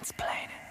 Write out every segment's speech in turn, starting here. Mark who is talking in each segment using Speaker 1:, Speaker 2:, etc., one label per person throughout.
Speaker 1: Wir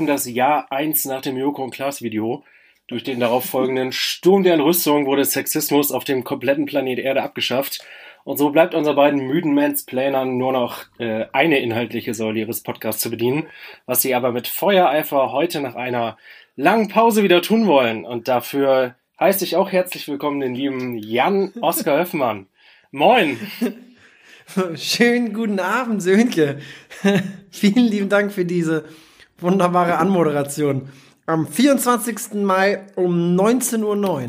Speaker 1: schreiben das Jahr 1 nach dem Joko und Klaas Video. Durch den darauf folgenden Sturm der Entrüstung wurde Sexismus auf dem kompletten Planet Erde abgeschafft. Und so bleibt unser beiden müden Mansplanern nur noch äh, eine inhaltliche Säule ihres Podcasts zu bedienen, was sie aber mit Feuereifer heute nach einer langen Pause wieder tun wollen. Und dafür heiße ich auch herzlich willkommen den lieben Jan Oskar Höffmann. Moin!
Speaker 2: Schönen guten Abend, Sönke. Vielen lieben Dank für diese wunderbare Anmoderation. Am 24. Mai um 19.09 Uhr.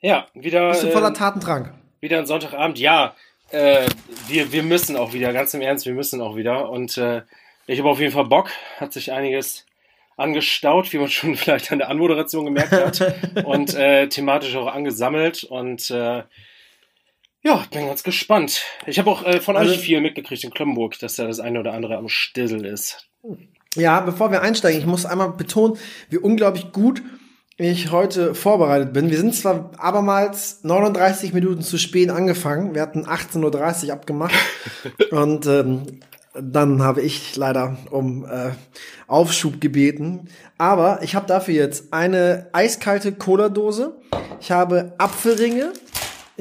Speaker 1: Ja, wieder.
Speaker 2: Bist du voller
Speaker 1: äh,
Speaker 2: Tatendrang?
Speaker 1: wieder ein Sonntagabend. Ja, äh, wir, wir müssen auch wieder, ganz im Ernst, wir müssen auch wieder. Und äh, ich habe auf jeden Fall Bock. Hat sich einiges angestaut, wie man schon vielleicht an der Anmoderation gemerkt hat. und äh, thematisch auch angesammelt. Und äh, ja, bin ganz gespannt. Ich habe auch äh, von
Speaker 2: Also-
Speaker 1: euch viel mitgekriegt in Kloppenburg, dass da das eine oder andere am Stissel ist.
Speaker 2: Ja, bevor wir einsteigen, ich muss einmal betonen, wie unglaublich gut ich heute vorbereitet bin. Wir sind zwar abermals 39 Minuten zu spät angefangen. Wir hatten 18.30 Uhr abgemacht. und ähm, dann habe ich leider um äh, Aufschub gebeten. Aber ich habe dafür jetzt eine eiskalte Cola-Dose. Ich habe Apfelringe.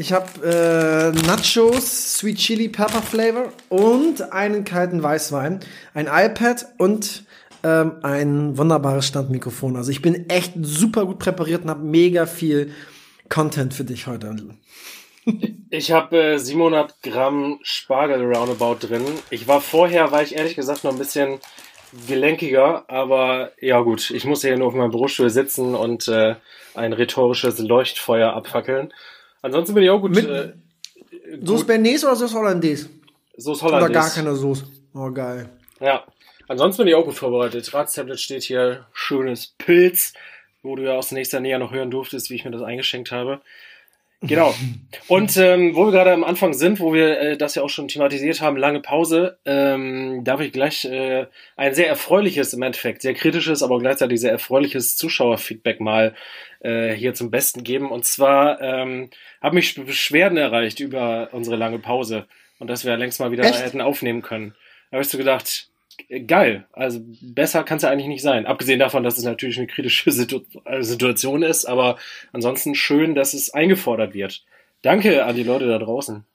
Speaker 2: Ich habe äh, Nachos, Sweet Chili Pepper Flavor und einen kalten Weißwein, ein iPad und ähm, ein wunderbares Standmikrofon. Also ich bin echt super gut präpariert und habe mega viel Content für dich heute.
Speaker 1: Ich habe äh, 700 Gramm Spargel roundabout drin. Ich war vorher, war ich ehrlich gesagt noch ein bisschen gelenkiger, aber ja gut, ich muss hier nur auf meinem Bürostuhl sitzen und äh, ein rhetorisches Leuchtfeuer abfackeln. Ansonsten bin ich auch gut.
Speaker 2: Mit-
Speaker 1: äh,
Speaker 2: Soße Bernays oder Soße Hollandaise?
Speaker 1: Soße
Speaker 2: Oder
Speaker 1: Hollandaise.
Speaker 2: gar keine Soße? Oh, geil.
Speaker 1: Ja. Ansonsten bin ich auch gut vorbereitet. Ratstablet steht hier, schönes Pilz, wo du ja aus nächster Nähe noch hören durftest, wie ich mir das eingeschenkt habe. Genau. Und ähm, wo wir gerade am Anfang sind, wo wir äh, das ja auch schon thematisiert haben, lange Pause, ähm, darf ich gleich äh, ein sehr erfreuliches, im Endeffekt sehr kritisches, aber gleichzeitig sehr erfreuliches Zuschauerfeedback mal äh, hier zum Besten geben. Und zwar ähm, haben mich Beschwerden erreicht über unsere lange Pause und dass wir längst mal wieder
Speaker 2: Echt?
Speaker 1: hätten aufnehmen können. Da habe ich so gedacht, geil, also besser kann es ja eigentlich nicht sein. Abgesehen davon, dass es natürlich eine kritische Situ äh, Situation ist, aber ansonsten schön, dass es eingefordert wird. Danke an die Leute da draußen.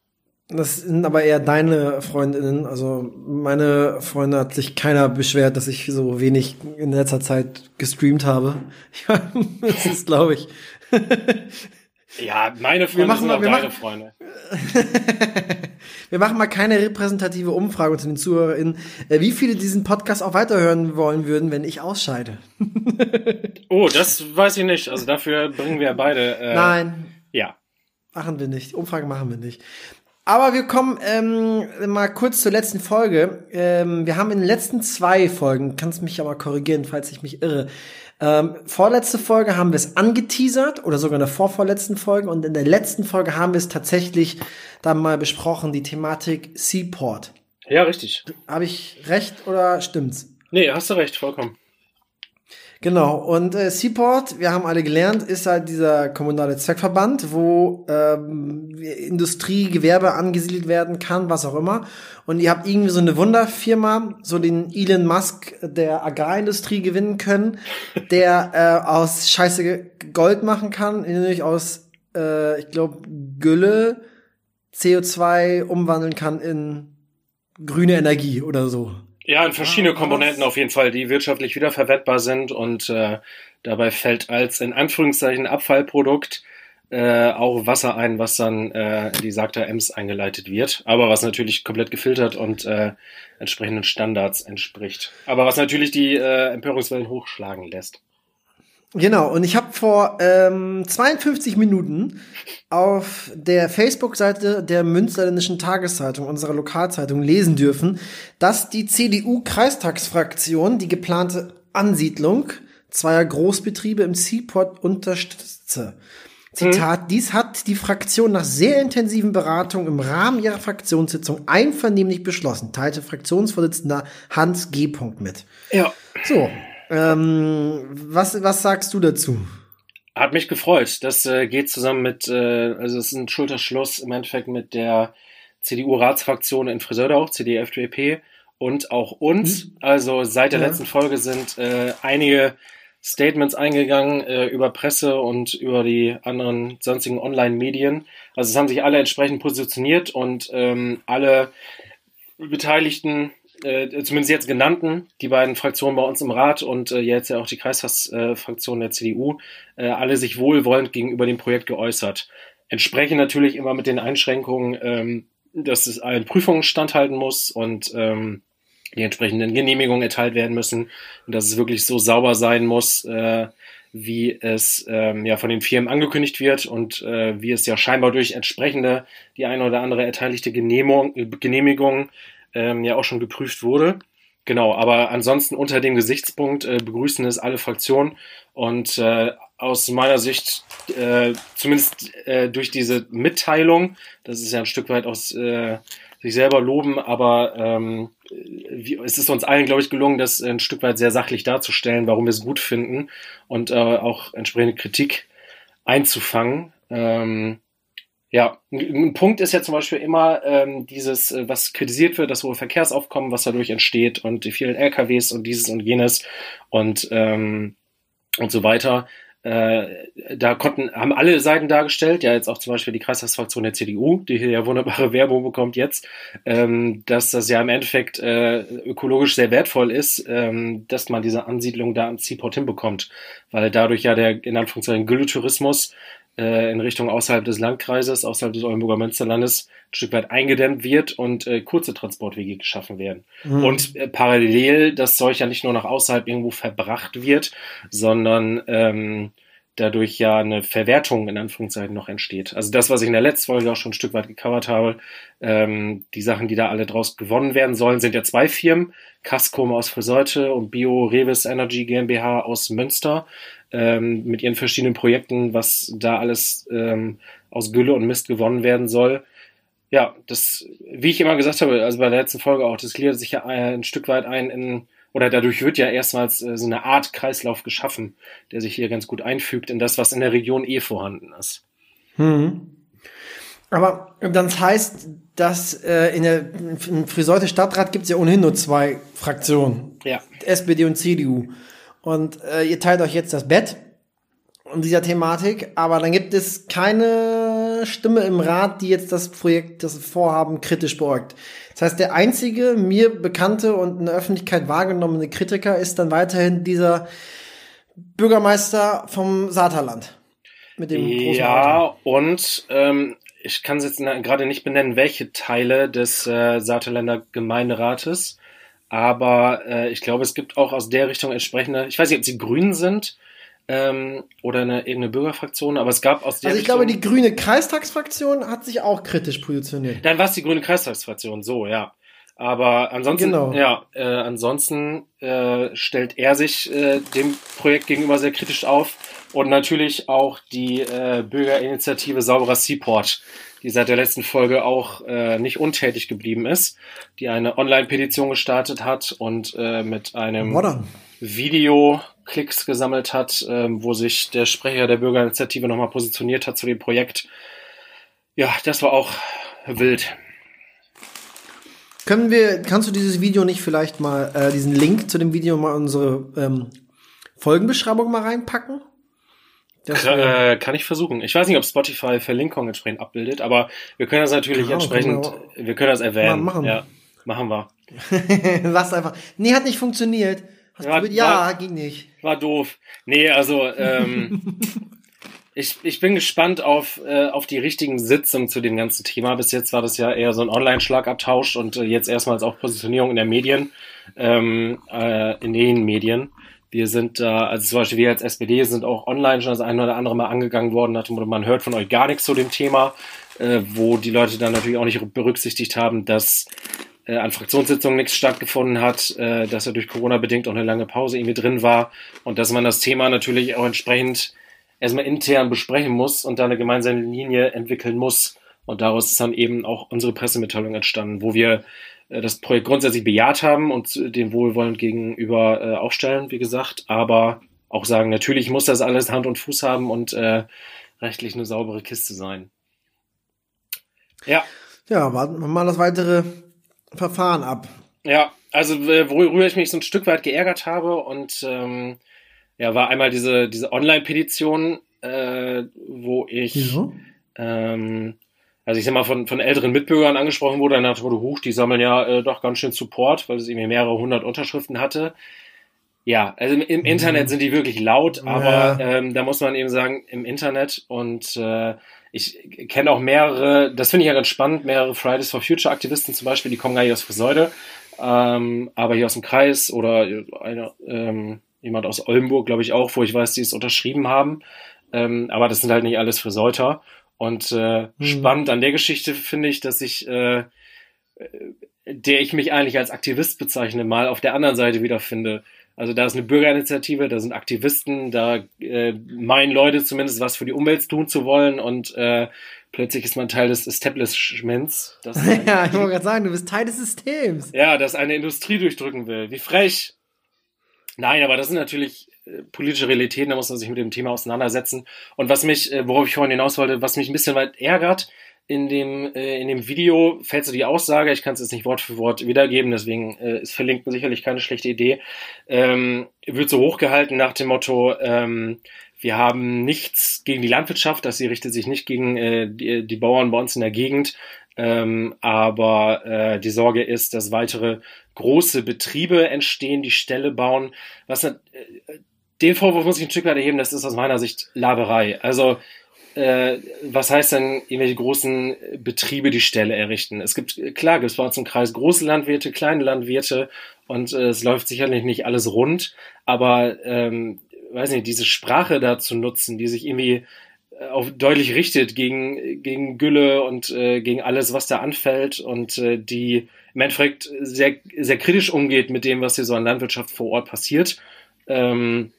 Speaker 2: Das sind aber eher deine Freundinnen. Also meine Freunde hat sich keiner beschwert, dass ich so wenig in letzter Zeit gestreamt habe. Das ist, glaube ich.
Speaker 1: Ja, meine Freunde
Speaker 2: machen
Speaker 1: sind
Speaker 2: mal-
Speaker 1: auch
Speaker 2: wir
Speaker 1: deine
Speaker 2: machen-
Speaker 1: Freunde.
Speaker 2: Wir machen mal keine repräsentative Umfrage unter den ZuhörerInnen, äh, wie viele diesen Podcast auch weiterhören wollen würden, wenn ich ausscheide.
Speaker 1: Oh, das weiß ich nicht. Also dafür bringen wir beide. Äh,
Speaker 2: Nein,
Speaker 1: Ja.
Speaker 2: machen wir nicht. Umfrage machen wir nicht. Aber wir kommen ähm, mal kurz zur letzten Folge. Ähm, wir haben in den letzten zwei Folgen, kannst mich ja mal korrigieren, falls ich mich irre. Ähm, vorletzte Folge haben wir es angeteasert oder sogar in der vorvorletzten Folge und in der letzten Folge haben wir es tatsächlich dann mal besprochen, die Thematik Seaport.
Speaker 1: Ja, richtig.
Speaker 2: Habe ich recht oder stimmt's?
Speaker 1: Nee, hast du recht, vollkommen.
Speaker 2: Genau, und äh, Seaport, wir haben alle gelernt, ist halt dieser kommunale Zweckverband, wo ähm, Industrie, Gewerbe angesiedelt werden kann, was auch immer. Und ihr habt irgendwie so eine Wunderfirma, so den Elon Musk der Agrarindustrie gewinnen können, der äh, aus Scheiße Gold machen kann, nämlich aus, äh, ich glaube, Gülle CO2 umwandeln kann in grüne Energie oder so.
Speaker 1: Ja, in verschiedene
Speaker 2: Ah,
Speaker 1: Komponenten auf jeden Fall, die wirtschaftlich wiederverwertbar sind und äh, dabei fällt als in Anführungszeichen Abfallprodukt äh, auch Wasser ein, was dann äh, in die Sagta Ems eingeleitet wird, aber was natürlich komplett gefiltert und äh, entsprechenden Standards entspricht. Aber was natürlich die äh, Empörungswellen hochschlagen lässt.
Speaker 2: Genau, und ich habe vor ähm, 52 Minuten auf der Facebook-Seite der Münsterländischen Tageszeitung, unserer Lokalzeitung, lesen dürfen, dass die CDU-Kreistagsfraktion die geplante Ansiedlung zweier Großbetriebe im Seaport unterstütze. Zitat, mhm. dies hat die Fraktion nach sehr intensiven Beratungen im Rahmen ihrer Fraktionssitzung einvernehmlich beschlossen, teilte Fraktionsvorsitzender Hans G. mit.
Speaker 1: Ja.
Speaker 2: So, ähm, was, was sagst du dazu?
Speaker 1: Hat mich gefreut. Das äh, geht zusammen mit, äh, also es ist ein Schulterschluss im Endeffekt mit der CDU-Ratsfraktion in Friseurdorf, CDU-FDP und auch uns. Mhm. Also seit der ja. letzten Folge sind äh, einige Statements eingegangen äh, über Presse und über die anderen sonstigen Online-Medien. Also es haben sich alle entsprechend positioniert und ähm, alle Beteiligten, äh, zumindest jetzt genannten, die beiden Fraktionen bei uns im Rat und äh, jetzt ja auch die Kreisfraktion der CDU, äh, alle sich wohlwollend gegenüber dem Projekt geäußert. Entsprechend natürlich immer mit den Einschränkungen, ähm, dass es allen Prüfungen standhalten muss und ähm, die entsprechenden Genehmigungen erteilt werden müssen und dass es wirklich so sauber sein muss, äh, wie es ähm, ja von den Firmen angekündigt wird und äh, wie es ja scheinbar durch entsprechende die eine oder andere erteiligte Genehmigung, Genehmigung ähm, ja auch schon geprüft wurde. Genau, aber ansonsten unter dem Gesichtspunkt äh, begrüßen es alle Fraktionen und äh, aus meiner Sicht, äh, zumindest äh, durch diese Mitteilung, das ist ja ein Stück weit aus äh, sich selber loben, aber ähm, wie, es ist uns allen, glaube ich, gelungen, das ein Stück weit sehr sachlich darzustellen, warum wir es gut finden und äh, auch entsprechende Kritik einzufangen. Ähm, ja, ein, Punkt ist ja zum Beispiel immer ähm, dieses, äh, was kritisiert wird, das hohe Verkehrsaufkommen, was dadurch entsteht und die vielen LKWs und dieses und jenes und ähm, und so weiter. Äh, da konnten, haben alle Seiten dargestellt, ja jetzt auch zum Beispiel die Kreistagsfraktion der CDU, die hier ja wunderbare Werbung bekommt jetzt, ähm, dass das ja im Endeffekt äh, ökologisch sehr wertvoll ist, ähm, dass man diese Ansiedlung da am Seaport hinbekommt, weil dadurch ja der in Anführungszeichen Gülletourismus äh, in Richtung außerhalb des Landkreises, außerhalb des Oldenburger Münsterlandes ein Stück weit eingedämmt wird und äh, kurze Transportwege geschaffen werden. Mhm. Und äh, parallel das Zeug ja nicht nur nach außerhalb irgendwo verbracht wird, sondern ähm, dadurch ja eine Verwertung in Anführungszeichen noch entsteht. Also das, was ich in der letzten Folge auch schon ein Stück weit gecovert habe, ähm, die Sachen, die da alle draus gewonnen werden sollen, sind ja zwei Firmen, Cascom aus Friseute und Bio Revis Energy GmbH aus Münster ähm, mit ihren verschiedenen Projekten, was da alles ähm, aus Gülle und Mist gewonnen werden soll. Ja, das, wie ich immer gesagt habe, also bei der letzten Folge auch, das gliedert sich ja ein Stück weit ein in, oder dadurch wird ja erstmals äh, so eine Art Kreislauf geschaffen, der sich hier ganz gut einfügt in das, was in der Region eh vorhanden ist.
Speaker 2: Hm. Aber das heißt, dass äh, in der im Friseute Stadtrat gibt es ja ohnehin nur zwei Fraktionen.
Speaker 1: Ja.
Speaker 2: SPD und CDU. Und äh, ihr teilt euch jetzt das Bett um dieser Thematik, aber dann gibt es keine Stimme im Rat, die jetzt das Projekt, das Vorhaben kritisch beäugt. Das heißt, der einzige mir bekannte und in der Öffentlichkeit wahrgenommene Kritiker ist dann weiterhin dieser Bürgermeister vom Saterland.
Speaker 1: Mit dem großen Ja, Auto. und ähm, ich kann es jetzt gerade nicht benennen, welche Teile des äh, Saterländer Gemeinderates aber äh, ich glaube, es gibt auch aus der Richtung entsprechende, ich weiß nicht, ob sie grün sind ähm, oder eine irgendeine Bürgerfraktion, aber es gab aus der
Speaker 2: Also ich Richtung, glaube, die grüne Kreistagsfraktion hat sich auch kritisch positioniert.
Speaker 1: Dann war es die grüne Kreistagsfraktion, so, ja. Aber ansonsten, genau. ja, äh, ansonsten äh, stellt er sich äh, dem Projekt gegenüber sehr kritisch auf und natürlich auch die äh, Bürgerinitiative Sauberer Seaport, die seit der letzten Folge auch äh, nicht untätig geblieben ist, die eine Online-Petition gestartet hat und äh, mit einem Modern. Video Klicks gesammelt hat, äh, wo sich der Sprecher der Bürgerinitiative nochmal positioniert hat zu dem Projekt. Ja, das war auch wild.
Speaker 2: Können wir, kannst du dieses Video nicht vielleicht mal, äh, diesen Link zu dem Video mal unsere ähm, Folgenbeschreibung mal reinpacken?
Speaker 1: Das äh, kann ich versuchen. Ich weiß nicht, ob Spotify Verlinkung entsprechend abbildet, aber wir können das natürlich genau, entsprechend, können wir, wir, können das erwähnen. Machen. Ja, machen wir.
Speaker 2: Lass einfach. Nee, hat nicht funktioniert.
Speaker 1: Ja, ja war, ging nicht. War doof. Nee, also ähm, ich, ich bin gespannt auf, äh, auf die richtigen Sitzungen zu dem ganzen Thema. Bis jetzt war das ja eher so ein Online-Schlagabtausch und äh, jetzt erstmals auch Positionierung in der Medien, ähm, äh, in den Medien. Wir sind da, also zum Beispiel wir als SPD sind auch online schon das eine oder andere Mal angegangen worden, nach dem man hört von euch gar nichts zu dem Thema, äh, wo die Leute dann natürlich auch nicht berücksichtigt haben, dass äh, an Fraktionssitzungen nichts stattgefunden hat, äh, dass er durch Corona bedingt auch eine lange Pause irgendwie drin war und dass man das Thema natürlich auch entsprechend erstmal intern besprechen muss und da eine gemeinsame Linie entwickeln muss. Und daraus ist dann eben auch unsere Pressemitteilung entstanden, wo wir äh, das Projekt grundsätzlich bejaht haben und dem wohlwollend gegenüber äh, aufstellen, wie gesagt, aber auch sagen, natürlich muss das alles Hand und Fuß haben und äh, rechtlich eine saubere Kiste sein.
Speaker 2: Ja. Ja, warten wir mal das weitere Verfahren ab.
Speaker 1: Ja, also äh, worüber ich mich so ein Stück weit geärgert habe und ähm, ja, war einmal diese, diese Online-Petition, äh, wo ich ja. ähm, also ich sag mal, von, von älteren Mitbürgern angesprochen wurde, nach wurde Huch, die sammeln ja äh, doch ganz schön Support, weil es irgendwie mehrere hundert Unterschriften hatte. Ja, also im, im mhm. Internet sind die wirklich laut, aber ja. ähm, da muss man eben sagen, im Internet und äh, ich kenne auch mehrere, das finde ich ja ganz spannend, mehrere Fridays for Future Aktivisten zum Beispiel, die kommen gar nicht aus Friseute, ähm, aber hier aus dem Kreis oder einer, ähm, jemand aus Oldenburg, glaube ich auch, wo ich weiß, die es unterschrieben haben. Ähm, aber das sind halt nicht alles Friseuter. Und äh, mhm. spannend an der Geschichte finde ich, dass ich, äh, der ich mich eigentlich als Aktivist bezeichne, mal auf der anderen Seite wiederfinde. Also da ist eine Bürgerinitiative, da sind Aktivisten, da äh, meinen Leute zumindest was für die Umwelt tun zu wollen und äh, plötzlich ist man Teil des Establishments.
Speaker 2: Ja, ich wollte gerade sagen, du bist Teil des Systems.
Speaker 1: Ja, das eine Industrie durchdrücken will. Wie frech. Nein, aber das sind natürlich äh, politische Realitäten, da muss man sich mit dem Thema auseinandersetzen. Und was mich, äh, worauf ich vorhin hinaus wollte, was mich ein bisschen weit ärgert, in dem, äh, in dem Video fällt so die Aussage, ich kann es jetzt nicht Wort für Wort wiedergeben, deswegen äh, ist Verlinken sicherlich keine schlechte Idee, ähm, wird so hochgehalten nach dem Motto, ähm, wir haben nichts gegen die Landwirtschaft, das sie richtet sich nicht gegen äh, die, die Bauern bei uns in der Gegend, ähm, aber äh, die Sorge ist, dass weitere große Betriebe entstehen, die Ställe bauen. Was äh, den Vorwurf muss ich ein Stück weit erheben, das ist aus meiner Sicht Laberei. Also äh, was heißt denn, irgendwelche großen Betriebe die Ställe errichten? Es gibt, klar, gibt es bei uns im Kreis große Landwirte, kleine Landwirte und äh, es läuft sicherlich nicht alles rund, aber ähm, weiß nicht, diese Sprache da zu nutzen, die sich irgendwie äh, auf deutlich richtet gegen, gegen Gülle und äh, gegen alles, was da anfällt und äh, die im Endeffekt sehr, sehr kritisch umgeht mit dem, was hier so an Landwirtschaft vor Ort passiert. Ähm,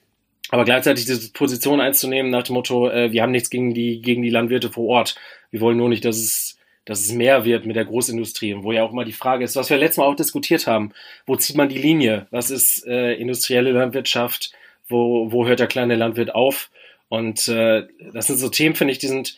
Speaker 1: aber gleichzeitig diese Position einzunehmen nach dem Motto, äh, wir haben nichts gegen die, gegen die Landwirte vor Ort. Wir wollen nur nicht, dass es, dass es mehr wird mit der Großindustrie. Und wo ja auch immer die Frage ist, was wir letztes Mal auch diskutiert haben, wo zieht man die Linie? Was ist äh, industrielle Landwirtschaft? Wo, wo hört der kleine Landwirt auf? Und äh, das sind so Themen, finde ich, die sind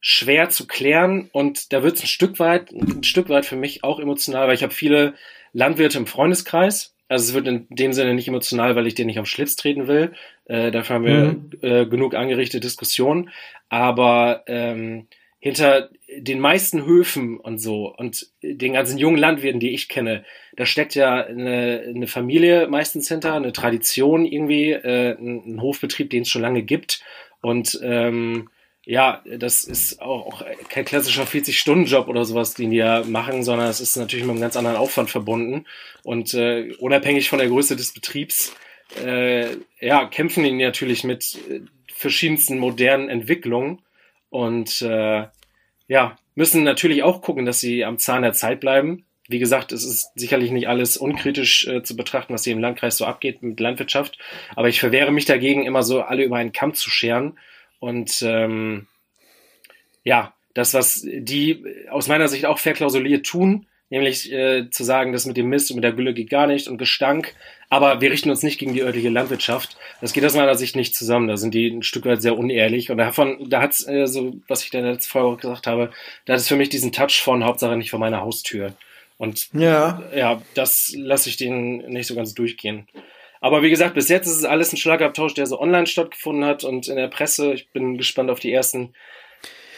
Speaker 1: schwer zu klären und da wird es ein Stück weit, ein Stück weit für mich auch emotional, weil ich habe viele Landwirte im Freundeskreis. Also es wird in dem Sinne nicht emotional, weil ich dir nicht am Schlips treten will. Äh, dafür haben wir mhm. äh, genug angerichtete Diskussionen. Aber ähm, hinter den meisten Höfen und so und den ganzen jungen Landwirten, die ich kenne, da steckt ja eine, eine Familie meistens hinter, eine Tradition irgendwie, äh, ein, ein Hofbetrieb, den es schon lange gibt. Und ähm, ja, das ist auch, kein klassischer 40-Stunden-Job oder sowas, den die ja machen, sondern es ist natürlich mit einem ganz anderen Aufwand verbunden. Und äh, unabhängig von der Größe des Betriebs, äh, ja, kämpfen die natürlich mit äh, verschiedensten modernen Entwicklungen und äh, ja, müssen natürlich auch gucken, dass sie am Zahn der Zeit bleiben. Wie gesagt, es ist sicherlich nicht alles unkritisch äh, zu betrachten, was hier im Landkreis so abgeht mit Landwirtschaft. Aber ich verwehre mich dagegen, immer so alle über einen Kamm zu scheren. Und ähm, ja, das, was die aus meiner Sicht auch verklausuliert tun, nämlich äh, zu sagen, das mit dem Mist und mit der Gülle geht gar nicht und Gestank, aber wir richten uns nicht gegen die örtliche Landwirtschaft. Das geht aus meiner Sicht nicht zusammen. Da sind die ein Stück weit sehr unehrlich und davon, da hat's äh, so, was ich da letzte Folge gesagt habe, da hat es für mich diesen Touch von Hauptsache nicht vor meiner Haustür. Und ja, ja das lasse ich denen nicht so ganz durchgehen. Aber wie gesagt, bis jetzt ist es alles ein Schlagabtausch, der so online stattgefunden hat und in der Presse. Ich bin gespannt auf die ersten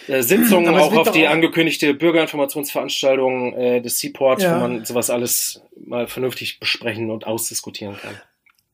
Speaker 1: äh, Sitzungen, auch auf die angekündigte Bürgerinformationsveranstaltung äh, des Seaport, ja. wo man sowas alles mal vernünftig besprechen und ausdiskutieren kann.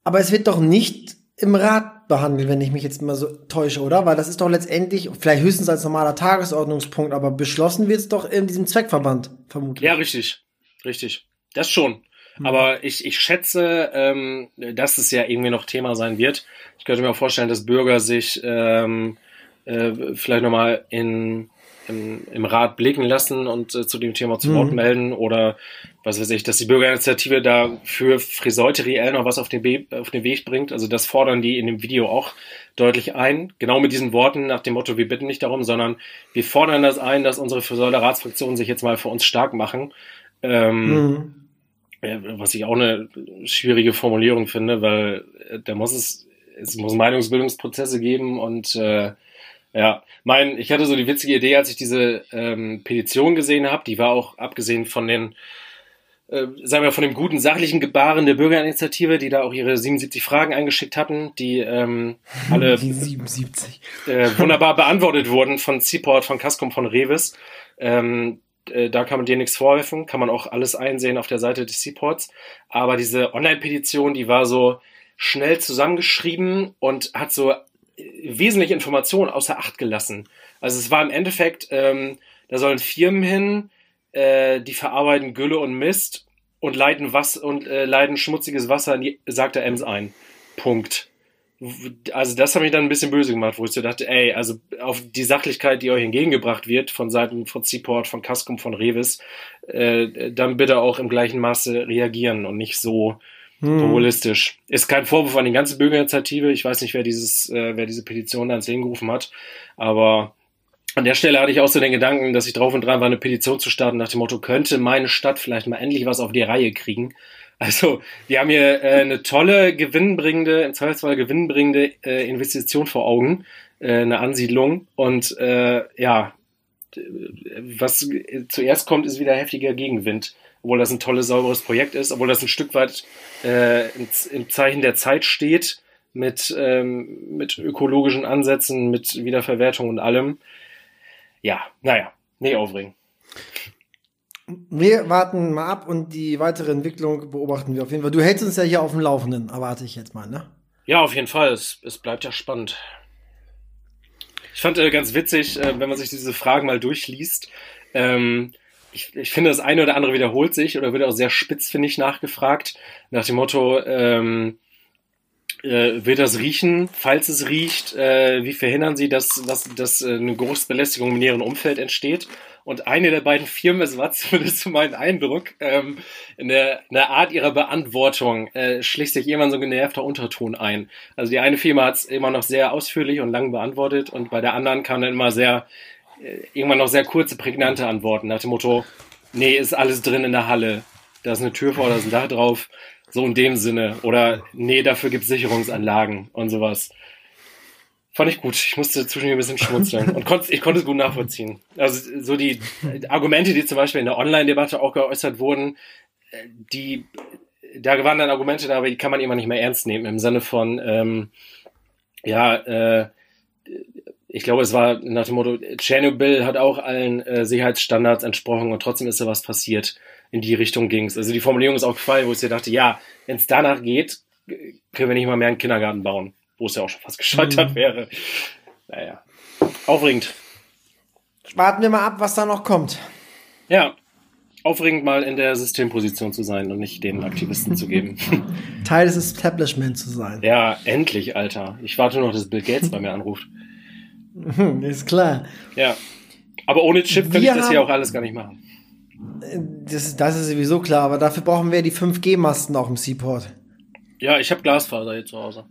Speaker 2: Aber es wird doch nicht im Rat behandelt, wenn ich mich jetzt mal so täusche, oder? Weil das ist doch letztendlich, vielleicht höchstens als normaler Tagesordnungspunkt, aber beschlossen wird es doch in diesem Zweckverband, vermutlich.
Speaker 1: Ja, richtig. Richtig. Das schon. Hm. Aber ich, ich schätze, ähm, dass es ja irgendwie noch Thema sein wird. Ich könnte mir auch vorstellen, dass Bürger sich ähm, äh, vielleicht nochmal in im, im Rat blicken lassen und äh, zu dem Thema zu Wort mhm. melden oder was weiß ich, dass die Bürgerinitiative da für Friseute reell noch was auf den, Be auf den Weg bringt. Also das fordern die in dem Video auch deutlich ein. Genau mit diesen Worten nach dem Motto, wir bitten nicht darum, sondern wir fordern das ein, dass unsere Friseute Ratsfraktionen sich jetzt mal für uns stark machen. Ähm, mhm. Was ich auch eine schwierige Formulierung finde, weil äh, da muss es, es muss Meinungsbildungsprozesse geben und äh, ja, mein, ich hatte so die witzige Idee, als ich diese ähm, Petition gesehen habe, die war auch abgesehen von den, äh, sagen wir, von dem guten sachlichen Gebaren der Bürgerinitiative, die da auch ihre 77 Fragen eingeschickt hatten, die ähm, alle
Speaker 2: die 77.
Speaker 1: Äh, wunderbar beantwortet wurden von Seaport, von Cascom, von Revis. Ähm, äh, da kann man dir nichts vorwerfen, kann man auch alles einsehen auf der Seite des Seaports. Aber diese Online-Petition, die war so schnell zusammengeschrieben und hat so wesentliche Informationen außer Acht gelassen. Also es war im Endeffekt, ähm, da sollen Firmen hin, äh, die verarbeiten Gülle und Mist und leiten was und äh, leiten schmutziges Wasser in die sagt der Ems ein. Punkt. Also das hat mich dann ein bisschen böse gemacht, wo ich so dachte, ey, also auf die Sachlichkeit, die euch entgegengebracht wird von Seiten von Seaport, von Cascom, von Revis, äh, dann bitte auch im gleichen Maße reagieren und nicht so hm. populistisch. Ist kein Vorwurf an die ganze Bürgerinitiative. Ich weiß nicht, wer dieses, äh, wer diese Petition ans Leben gerufen hat, aber an der Stelle hatte ich auch so den Gedanken, dass ich drauf und dran war, eine Petition zu starten nach dem Motto, könnte meine Stadt vielleicht mal endlich was auf die Reihe kriegen. Also, wir haben hier äh, eine tolle, gewinnbringende, im Zweifelsfall gewinnbringende äh, Investition vor Augen, äh, eine Ansiedlung. Und äh, ja, was zuerst kommt, ist wieder heftiger Gegenwind obwohl das ein tolles, sauberes Projekt ist, obwohl das ein Stück weit äh, im, Zeichen der Zeit steht, mit, ähm, mit ökologischen Ansätzen, mit Wiederverwertung und allem. Ja, naja, nee, aufregen.
Speaker 2: Wir warten mal ab und die weitere Entwicklung beobachten wir auf jeden Fall. Du hältst uns ja hier auf dem Laufenden, erwarte ich jetzt mal, ne?
Speaker 1: Ja, auf jeden Fall. Es, es bleibt ja spannend. Ich fand äh, ganz witzig, äh, wenn man sich diese Fragen mal durchliest. Ähm, ich, ich finde, das eine oder andere wiederholt sich oder wird auch sehr spitz, finde ich, nachgefragt. Nach dem Motto, ähm, äh, wird das riechen? Falls es riecht, äh, wie verhindern Sie, dass, dass, dass äh, eine große Belästigung im näheren Umfeld entsteht? Und eine der beiden Firmen, es war zumindest so mein Eindruck, ähm, in, der, in der Art ihrer Beantwortung äh, schlicht sich jemand so ein genervter Unterton ein. Also die eine Firma hat es immer noch sehr ausführlich und lang beantwortet und bei der anderen kam dann immer sehr äh, irgendwann noch sehr kurze, prägnante Antworten nach dem Motto, nee, ist alles drin in der Halle. Da ist eine Tür vor, da ist ein Dach drauf. So in dem Sinne. Oder nee, dafür gibt es Sicherungsanlagen und sowas. Fand ich gut. Ich musste zwischendurch ein bisschen schmunzeln und konnt, ich konnte es gut nachvollziehen. Also so die Argumente, die zum Beispiel in der Online-Debatte auch geäußert wurden, äh, die, da waren dann Argumente da, aber die kann man immer nicht mehr ernst nehmen im Sinne von, ähm, ja, äh, ich glaube, es war nach dem Motto, Tschernobyl hat auch allen äh, Sicherheitsstandards entsprochen und trotzdem ist da was passiert. In die Richtung ging es. Also die Formulierung ist auch gefallen, wo ich dir dachte, ja, wenn es danach geht, können wir nicht mal mehr einen Kindergarten bauen, wo es ja auch schon fast gescheitert mhm. wäre. Naja, aufregend.
Speaker 2: Warten wir mal ab, was da noch kommt.
Speaker 1: Ja, aufregend mal in der Systemposition zu sein und nicht den Aktivisten zu geben.
Speaker 2: Teil des Establishments zu sein.
Speaker 1: Ja, endlich, Alter. Ich warte nur, dass Bill Gates bei mir anruft.
Speaker 2: Ist klar.
Speaker 1: Ja. Aber ohne Chip könnte ich das hier auch alles gar nicht machen.
Speaker 2: Das, das ist sowieso klar, aber dafür brauchen wir die 5G-Masten auch im Seaport.
Speaker 1: Ja, ich habe Glasfaser hier zu Hause.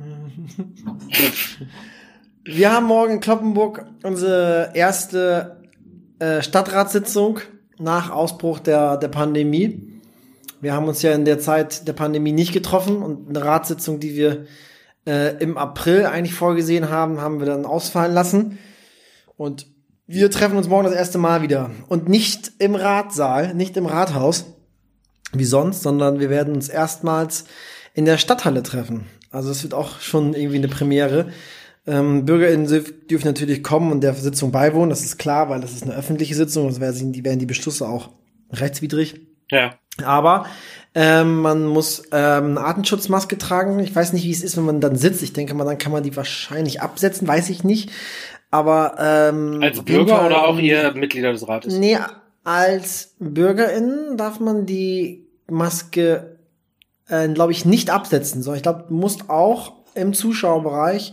Speaker 2: wir haben morgen in Kloppenburg unsere erste äh, Stadtratssitzung nach Ausbruch der, der Pandemie. Wir haben uns ja in der Zeit der Pandemie nicht getroffen und eine Ratssitzung, die wir äh, im April eigentlich vorgesehen haben, haben wir dann ausfallen lassen. Und wir treffen uns morgen das erste Mal wieder. Und nicht im Ratsaal, nicht im Rathaus, wie sonst, sondern wir werden uns erstmals in der Stadthalle treffen. Also es wird auch schon irgendwie eine Premiere. Ähm, BürgerInnen dürfen natürlich kommen und der Sitzung beiwohnen, das ist klar, weil das ist eine öffentliche Sitzung, sonst wären die, wären die Beschlüsse auch rechtswidrig.
Speaker 1: Ja.
Speaker 2: Aber ähm, man muss ähm, eine Artenschutzmaske tragen. Ich weiß nicht, wie es ist, wenn man dann sitzt. Ich denke mal, dann kann man die wahrscheinlich absetzen, weiß ich nicht. Aber ähm,
Speaker 1: als Bürger Fall, oder auch ihr Mitglieder des Rates?
Speaker 2: Nee, als Bürgerin darf man die Maske, äh, glaube ich, nicht absetzen. So, ich glaube, du musst auch im Zuschauerbereich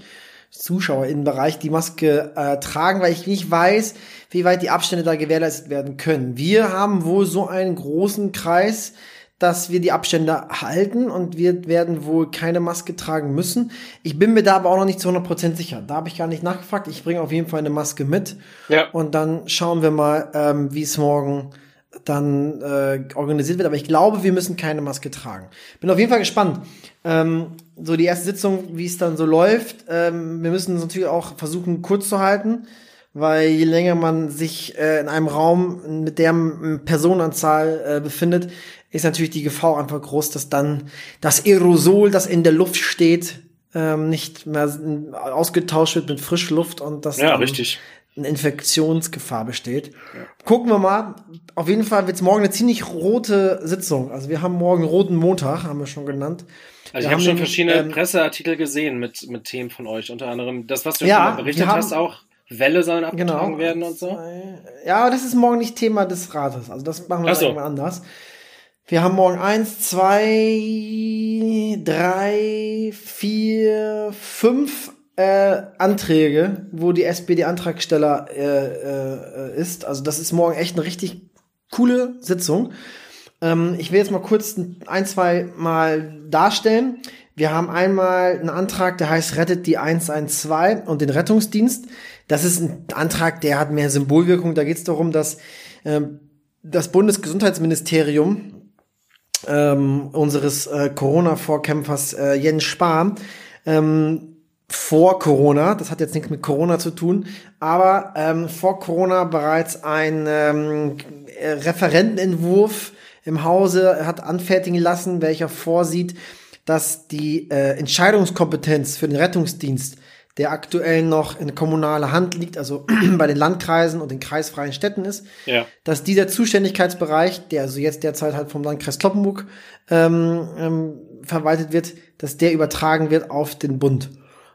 Speaker 2: ZuschauerInnenbereich die Maske äh, tragen, weil ich nicht weiß, wie weit die Abstände da gewährleistet werden können. Wir haben wohl so einen großen Kreis, dass wir die Abstände halten und wir werden wohl keine Maske tragen müssen. Ich bin mir da aber auch noch nicht zu 100% sicher. Da habe ich gar nicht nachgefragt. Ich bringe auf jeden Fall eine Maske mit. Ja. Und dann schauen wir mal, ähm, wie es morgen dann äh, organisiert wird. Aber ich glaube, wir müssen keine Maske tragen. Bin auf jeden Fall gespannt. Ähm, so die erste Sitzung, wie es dann so läuft. Ähm, wir müssen uns natürlich auch versuchen, kurz zu halten weil je länger man sich äh, in einem Raum mit der Personenanzahl äh, befindet, ist natürlich die Gefahr einfach groß, dass dann das Aerosol, das in der Luft steht, ähm, nicht mehr ausgetauscht wird mit Frischluft und dass
Speaker 1: ja, richtig.
Speaker 2: Eine Infektionsgefahr besteht. Ja. Gucken wir mal. Auf jeden Fall wird's morgen eine ziemlich rote Sitzung. Also wir haben morgen roten Montag, haben wir schon genannt.
Speaker 1: Also wir ich habe schon verschiedene ähm, Presseartikel gesehen mit, mit Themen von euch, unter anderem das, was du ja, schon berichtet hast, auch Welle sollen abgetragen genau, werden und so.
Speaker 2: Ja, aber das ist morgen nicht Thema des Rates. Also das machen wir so. irgendwann anders. Wir haben morgen eins, zwei, drei, vier, fünf äh, Anträge, wo die SPD Antragsteller äh, äh, ist. Also das ist morgen echt eine richtig coole Sitzung. Ähm, ich will jetzt mal kurz ein, zwei Mal darstellen. Wir haben einmal einen Antrag, der heißt Rettet die 112 und den Rettungsdienst. Das ist ein Antrag, der hat mehr Symbolwirkung. Da geht es darum, dass äh, das Bundesgesundheitsministerium ähm, unseres äh, Corona-Vorkämpfers äh, Jens Spahn ähm, vor Corona, das hat jetzt nichts mit Corona zu tun, aber ähm, vor Corona bereits ein ähm, Referentenentwurf im Hause hat anfertigen lassen, welcher vorsieht, dass die äh, Entscheidungskompetenz für den Rettungsdienst der aktuell noch in kommunaler Hand liegt, also bei den Landkreisen und den kreisfreien Städten ist, ja. dass dieser Zuständigkeitsbereich, der also jetzt derzeit halt vom Landkreis Kloppenburg ähm, ähm, verwaltet wird, dass der übertragen wird auf den Bund,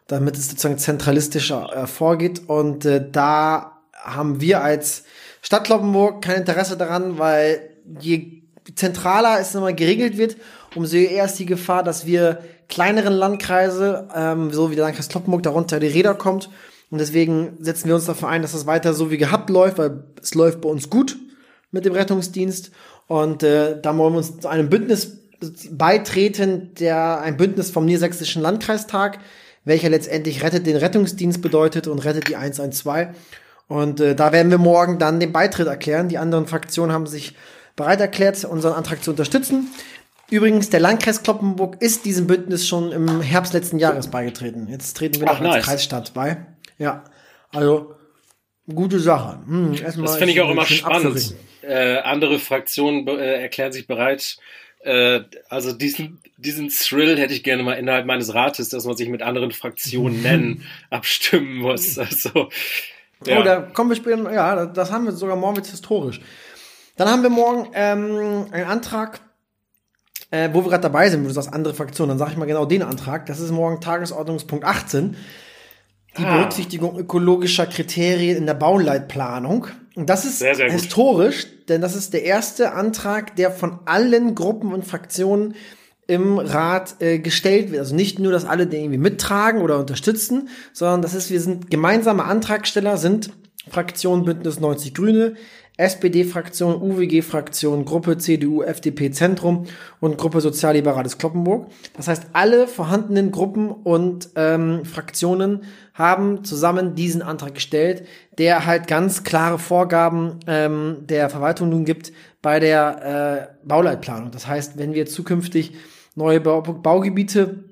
Speaker 2: damit es sozusagen zentralistischer äh, vorgeht. Und äh, da haben wir als Stadt Kloppenburg kein Interesse daran, weil je zentraler es immer geregelt wird, umso eher ist die Gefahr, dass wir kleineren Landkreise, ähm, so wie der Landkreis Kloppenburg, darunter die Räder kommt. Und deswegen setzen wir uns dafür ein, dass das weiter so wie gehabt läuft, weil es läuft bei uns gut mit dem Rettungsdienst. Und äh, da wollen wir uns zu einem Bündnis beitreten, der ein Bündnis vom Niedersächsischen Landkreistag, welcher letztendlich rettet den Rettungsdienst bedeutet und rettet die 112. Und äh, da werden wir morgen dann den Beitritt erklären. Die anderen Fraktionen haben sich bereit erklärt, unseren Antrag zu unterstützen. Übrigens, der Landkreis Kloppenburg ist diesem Bündnis schon im Herbst letzten Jahres beigetreten. Jetzt treten wir Ach, noch nice. als Kreisstadt bei. Ja, also gute Sache.
Speaker 1: Hm, das finde ich auch immer spannend. Äh, andere Fraktionen äh, erklären sich bereit. Äh, also diesen, diesen Thrill hätte ich gerne mal innerhalb meines Rates, dass man sich mit anderen Fraktionen nennen, abstimmen muss. Also,
Speaker 2: ja. Oh, da kommen wir später. Ja, das haben wir sogar morgen jetzt historisch. Dann haben wir morgen ähm, einen Antrag äh, wo wir gerade dabei sind, wo du sagst, andere Fraktionen, dann sage ich mal genau den Antrag. Das ist morgen Tagesordnungspunkt 18. Die ah. Berücksichtigung ökologischer Kriterien in der Bauleitplanung. Und das ist sehr, sehr historisch, denn das ist der erste Antrag, der von allen Gruppen und Fraktionen im Rat äh, gestellt wird. Also nicht nur, dass alle den irgendwie mittragen oder unterstützen, sondern das ist, wir sind gemeinsame Antragsteller, sind Fraktion Bündnis 90 Grüne, SPD-Fraktion, UWG-Fraktion, Gruppe CDU, FDP Zentrum und Gruppe Sozialliberales Kloppenburg. Das heißt, alle vorhandenen Gruppen und ähm, Fraktionen haben zusammen diesen Antrag gestellt, der halt ganz klare Vorgaben ähm, der Verwaltung nun gibt bei der äh, Bauleitplanung. Das heißt, wenn wir zukünftig neue Bau Baugebiete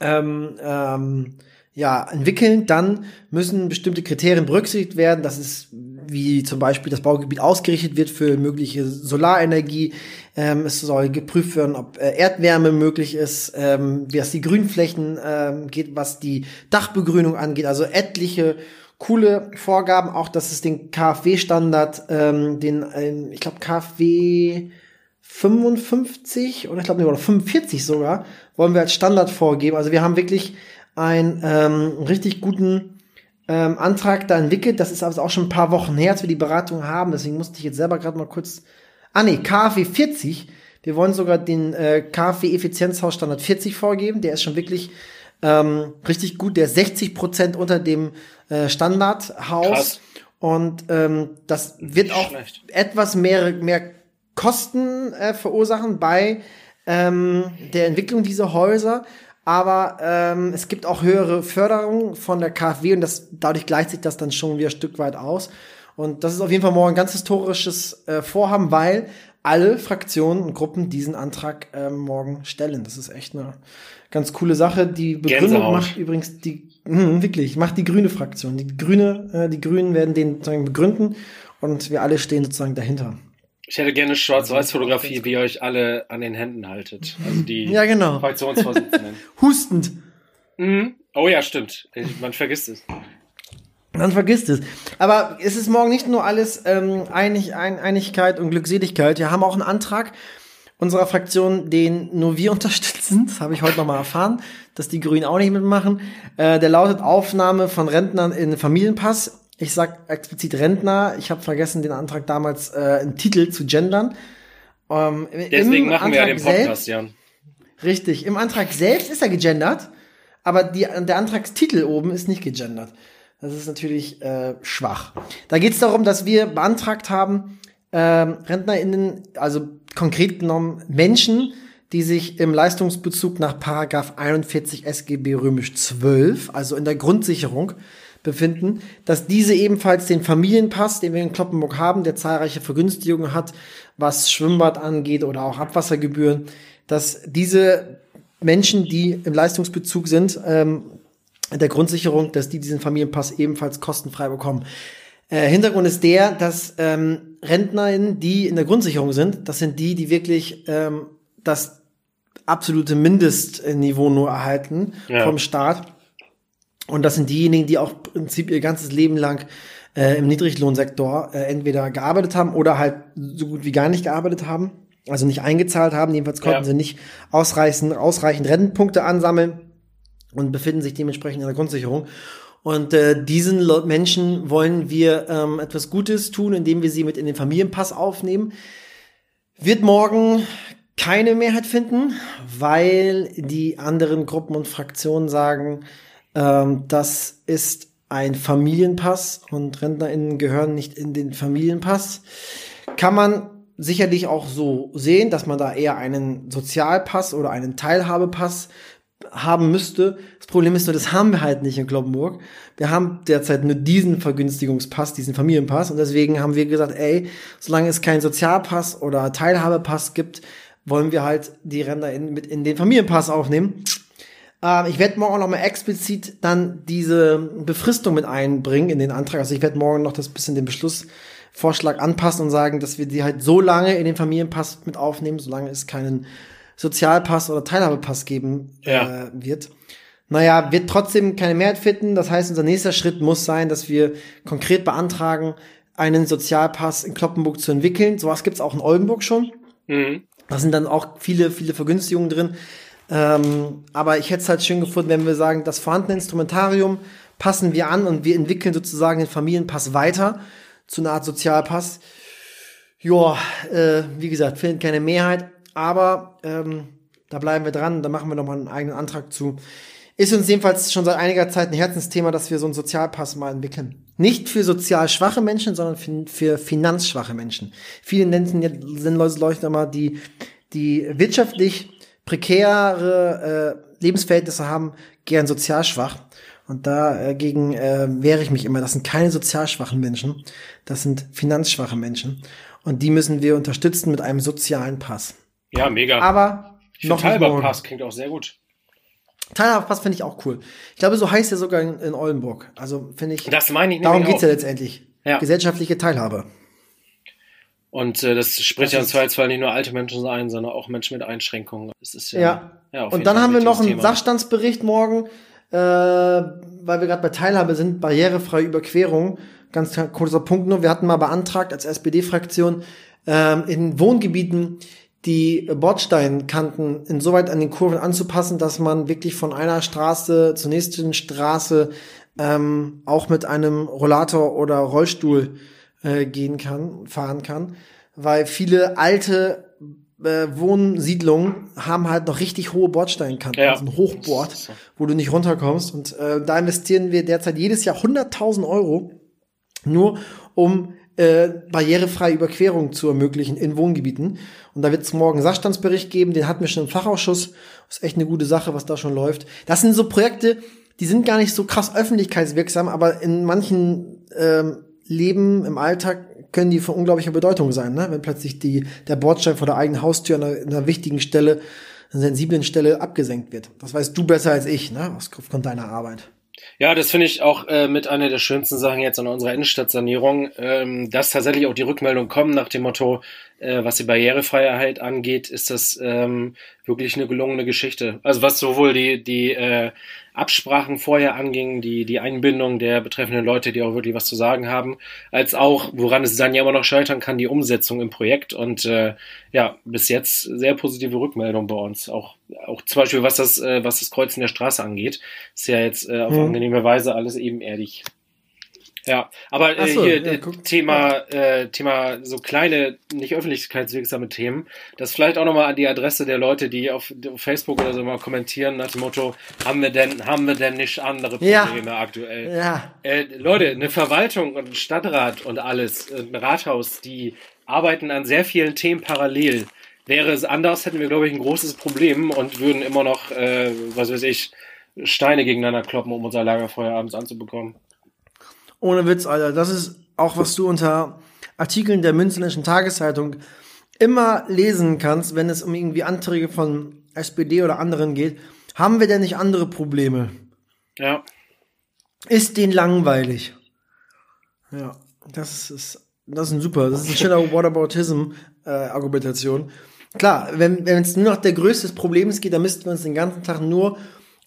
Speaker 2: ähm, ähm, ja, entwickeln, dann müssen bestimmte Kriterien berücksichtigt werden. Das ist wie zum Beispiel das Baugebiet ausgerichtet wird für mögliche Solarenergie. Ähm, es soll geprüft werden, ob äh, Erdwärme möglich ist, ähm, wie es die Grünflächen ähm, geht, was die Dachbegrünung angeht. Also etliche coole Vorgaben, auch dass es den KfW-Standard, ähm, den, äh, ich glaube KfW 55 oder ich glaube oder 45 sogar, wollen wir als Standard vorgeben. Also wir haben wirklich einen ähm, richtig guten ähm, Antrag da entwickelt. Das ist also auch schon ein paar Wochen her, als wir die Beratung haben. Deswegen musste ich jetzt selber gerade mal kurz. Ah nee, KfW 40. Wir wollen sogar den äh, KfW Effizienzhausstandard 40 vorgeben. Der ist schon wirklich Ähm, richtig gut, der ist 60 Prozent unter dem äh, Standardhaus.
Speaker 1: Krass.
Speaker 2: Und ähm, das wird
Speaker 1: Nicht
Speaker 2: auch
Speaker 1: schlecht.
Speaker 2: etwas mehr, mehr Kosten äh, verursachen bei ähm, der Entwicklung dieser Häuser. Aber ähm, es gibt auch höhere Förderung von der KfW und das, dadurch gleicht sich das dann schon wieder ein Stück weit aus. Und das ist auf jeden Fall morgen ein ganz historisches äh, Vorhaben, weil alle Fraktionen und Gruppen diesen Antrag ähm, morgen stellen. Das ist echt eine ganz coole Sache. Die Begründung
Speaker 1: Gänsehaut.
Speaker 2: macht übrigens die, hm, wirklich, macht die grüne Fraktion. Die Grüne, äh, die Grünen werden den sozusagen begründen und wir alle stehen sozusagen dahinter.
Speaker 1: Ich hätte gerne Schwarz-Weiß-Fotografie, wie ihr euch alle an den Händen haltet. Also die
Speaker 2: Ja, genau.
Speaker 1: Fraktionsvorsitzenden.
Speaker 2: Hustend.
Speaker 1: mhm. Oh ja, stimmt. Man vergisst es.
Speaker 2: Man vergisst es. Aber es ist morgen nicht nur alles ähm, Einig, Ein Einigkeit und Glückseligkeit. Wir haben auch einen Antrag unserer Fraktion, den nur wir unterstützen. Das habe ich heute nochmal erfahren, dass die Grünen auch nicht mitmachen. Äh, der lautet Aufnahme von Rentnern in Familienpass. Ich sag explizit Rentner. Ich habe vergessen, den Antrag damals äh, im Titel zu gendern. Ähm,
Speaker 1: Deswegen
Speaker 2: im
Speaker 1: machen wir ja
Speaker 2: Antrag
Speaker 1: den Podcast,
Speaker 2: selbst-
Speaker 1: Jan.
Speaker 2: Richtig, im Antrag selbst ist er gegendert, aber die, der Antragstitel oben ist nicht gegendert. Das ist natürlich äh, schwach. Da geht es darum, dass wir beantragt haben, ähm, RentnerInnen, also konkret genommen Menschen, die sich im Leistungsbezug nach Paragraph 41 SGB römisch 12, also in der Grundsicherung, befinden, dass diese ebenfalls den Familienpass, den wir in Kloppenburg haben, der zahlreiche Vergünstigungen hat, was Schwimmbad angeht oder auch Abwassergebühren, dass diese Menschen, die im Leistungsbezug sind, ähm, der Grundsicherung, dass die diesen Familienpass ebenfalls kostenfrei bekommen. Äh, Hintergrund ist der, dass ähm, RentnerInnen, die in der Grundsicherung sind, das sind die, die wirklich ähm, das absolute Mindestniveau nur erhalten
Speaker 1: Ja.
Speaker 2: vom Staat. Und das sind diejenigen, die auch im Prinzip ihr ganzes Leben lang äh, im Niedriglohnsektor äh, entweder gearbeitet haben oder halt so gut wie gar nicht gearbeitet haben. Also nicht eingezahlt haben. Jedenfalls konnten
Speaker 1: Ja.
Speaker 2: sie nicht ausreichend, ausreichend Rentenpunkte ansammeln und befinden sich dementsprechend in der Grundsicherung. Und äh, diesen Menschen wollen wir ähm, etwas Gutes tun, indem wir sie mit in den Familienpass aufnehmen. Wird morgen keine Mehrheit finden, weil die anderen Gruppen und Fraktionen sagen, ähm, das ist ein Familienpass und RentnerInnen gehören nicht in den Familienpass. Kann man sicherlich auch so sehen, dass man da eher einen Sozialpass oder einen Teilhabepass haben müsste. Das Problem ist nur, das haben wir halt nicht in Kloppenburg. Wir haben derzeit nur diesen Vergünstigungspass, diesen Familienpass und deswegen haben wir gesagt, ey, solange es keinen Sozialpass oder Teilhabepass gibt, wollen wir halt die Ränder in, mit in den Familienpass aufnehmen. Ähm, ich werde morgen auch noch mal explizit dann diese Befristung mit einbringen in den Antrag. Also ich werde morgen noch das bisschen den Beschlussvorschlag anpassen und sagen, dass wir die halt so lange in den Familienpass mit aufnehmen, solange es keinen Sozialpass oder Teilhabepass geben
Speaker 1: Ja.
Speaker 2: äh, wird. Naja, wird trotzdem keine Mehrheit finden. Das heißt, unser nächster Schritt muss sein, dass wir konkret beantragen, einen Sozialpass in Kloppenburg zu entwickeln. Sowas gibt's auch in Oldenburg schon.
Speaker 1: Mhm.
Speaker 2: Da sind dann auch viele, viele Vergünstigungen drin. Ähm, aber ich hätte es halt schön gefunden, wenn wir sagen, das vorhandene Instrumentarium passen wir an und wir entwickeln sozusagen den Familienpass weiter zu einer Art Sozialpass. Ja, äh, wie gesagt, finden keine Mehrheit, aber ähm, da bleiben wir dran, da machen wir nochmal einen eigenen Antrag zu. Ist uns jedenfalls schon seit einiger Zeit ein Herzensthema, dass wir so einen Sozialpass mal entwickeln. Nicht für sozial schwache Menschen, sondern für, für finanzschwache Menschen. Viele nennen Leute Leute immer, die, die wirtschaftlich prekäre äh, Lebensverhältnisse haben, gern sozial schwach. Und dagegen äh, wehre ich mich immer. Das sind keine sozial schwachen Menschen. Das sind finanzschwache Menschen. Und die müssen wir unterstützen mit einem sozialen Pass.
Speaker 1: Ja, mega.
Speaker 2: Aber
Speaker 1: ich
Speaker 2: noch.
Speaker 1: Teilbarpass klingt auch sehr gut.
Speaker 2: Teilhabepass finde ich auch cool. Ich glaube, so heißt er sogar in, in Oldenburg. Also finde ich,
Speaker 1: Das meine ich
Speaker 2: darum
Speaker 1: nämlich
Speaker 2: geht's ja letztendlich.
Speaker 1: Ja.
Speaker 2: Gesellschaftliche Teilhabe.
Speaker 1: Und äh, das spricht
Speaker 2: Das
Speaker 1: ja im Zweifelsfall nicht nur alte Menschen ein, sondern auch Menschen mit Einschränkungen. Das ist ja,
Speaker 2: Ja.
Speaker 1: ja auf jeden
Speaker 2: Und dann
Speaker 1: Fall
Speaker 2: haben wir noch einen
Speaker 1: Thema.
Speaker 2: Sachstandsbericht morgen, äh, weil wir gerade bei Teilhabe sind, barrierefreie Überquerung. Ganz kurzer Punkt nur. Wir hatten mal beantragt als SPD-Fraktion ähm, in Wohngebieten die Bordsteinkanten insoweit an den Kurven anzupassen, dass man wirklich von einer Straße zur nächsten Straße ähm, auch mit einem Rollator oder Rollstuhl äh, gehen kann, fahren kann, weil viele alte äh, Wohnsiedlungen haben halt noch richtig hohe Bordsteinkanten,
Speaker 1: Ja.
Speaker 2: also ein Hochbord, wo du nicht runterkommst. Und äh, da investieren wir derzeit jedes Jahr 100.000 Euro nur um äh, barrierefreie Überquerung zu ermöglichen in Wohngebieten. Und da wird es morgen Sachstandsbericht geben, den hatten wir schon im Fachausschuss. Das ist echt eine gute Sache, was da schon läuft. Das sind so Projekte, die sind gar nicht so krass öffentlichkeitswirksam, aber in manchen ähm, Leben im Alltag können die von unglaublicher Bedeutung sein, ne? wenn plötzlich die, der Bordstein vor der eigenen Haustür an einer, einer wichtigen Stelle, einer sensiblen Stelle abgesenkt wird. Das weißt du besser als ich, ne? aufgrund deiner Arbeit.
Speaker 1: Ja, das finde ich auch äh, mit einer der schönsten Sachen jetzt an unserer Innenstadtsanierung, ähm, dass tatsächlich auch die Rückmeldungen kommen nach dem Motto, äh, was die Barrierefreiheit angeht, ist das ähm, wirklich eine gelungene Geschichte. Also was sowohl die, die äh, Absprachen vorher anging, die, die Einbindung der betreffenden Leute, die auch wirklich was zu sagen haben, als auch, woran es dann ja immer noch scheitern kann, die Umsetzung im Projekt. Und äh, ja, bis jetzt sehr positive Rückmeldung bei uns. Auch, auch zum Beispiel, was das, äh, was das Kreuzen der Straße angeht, ist ja jetzt äh, auf
Speaker 2: Mhm.
Speaker 1: angenehme Weise alles ebenerdig. Ja, aber äh,
Speaker 2: so,
Speaker 1: hier
Speaker 2: ja,
Speaker 1: äh. Thema, äh, Thema so kleine, nicht öffentlichkeitswirksame Themen. Das vielleicht auch nochmal an die Adresse der Leute, die auf, auf Facebook oder so mal kommentieren nach dem Motto, haben wir denn, haben wir denn nicht andere
Speaker 2: Ja.
Speaker 1: Probleme aktuell?
Speaker 2: Ja,
Speaker 1: Äh, Leute, eine Verwaltung und ein Stadtrat und alles, äh, ein Rathaus, die arbeiten an sehr vielen Themen parallel. Wäre es anders, hätten wir, glaube ich, ein großes Problem und würden immer noch, äh, was weiß ich, Steine gegeneinander kloppen, um unser Lagerfeuer abends anzubekommen.
Speaker 2: Ohne Witz, Alter. Das ist auch, was du unter Artikeln der Münzenischen Tageszeitung immer lesen kannst, wenn es um irgendwie Anträge von SPD oder anderen geht. Haben wir denn nicht andere Probleme?
Speaker 1: Ja,
Speaker 2: Ist den langweilig? Ja, das ist, das ist ein super, das ist ein schöner Whataboutism-Argumentation. Klar, wenn wenn es nur noch der größte des Problems geht, dann müssten wir uns den ganzen Tag nur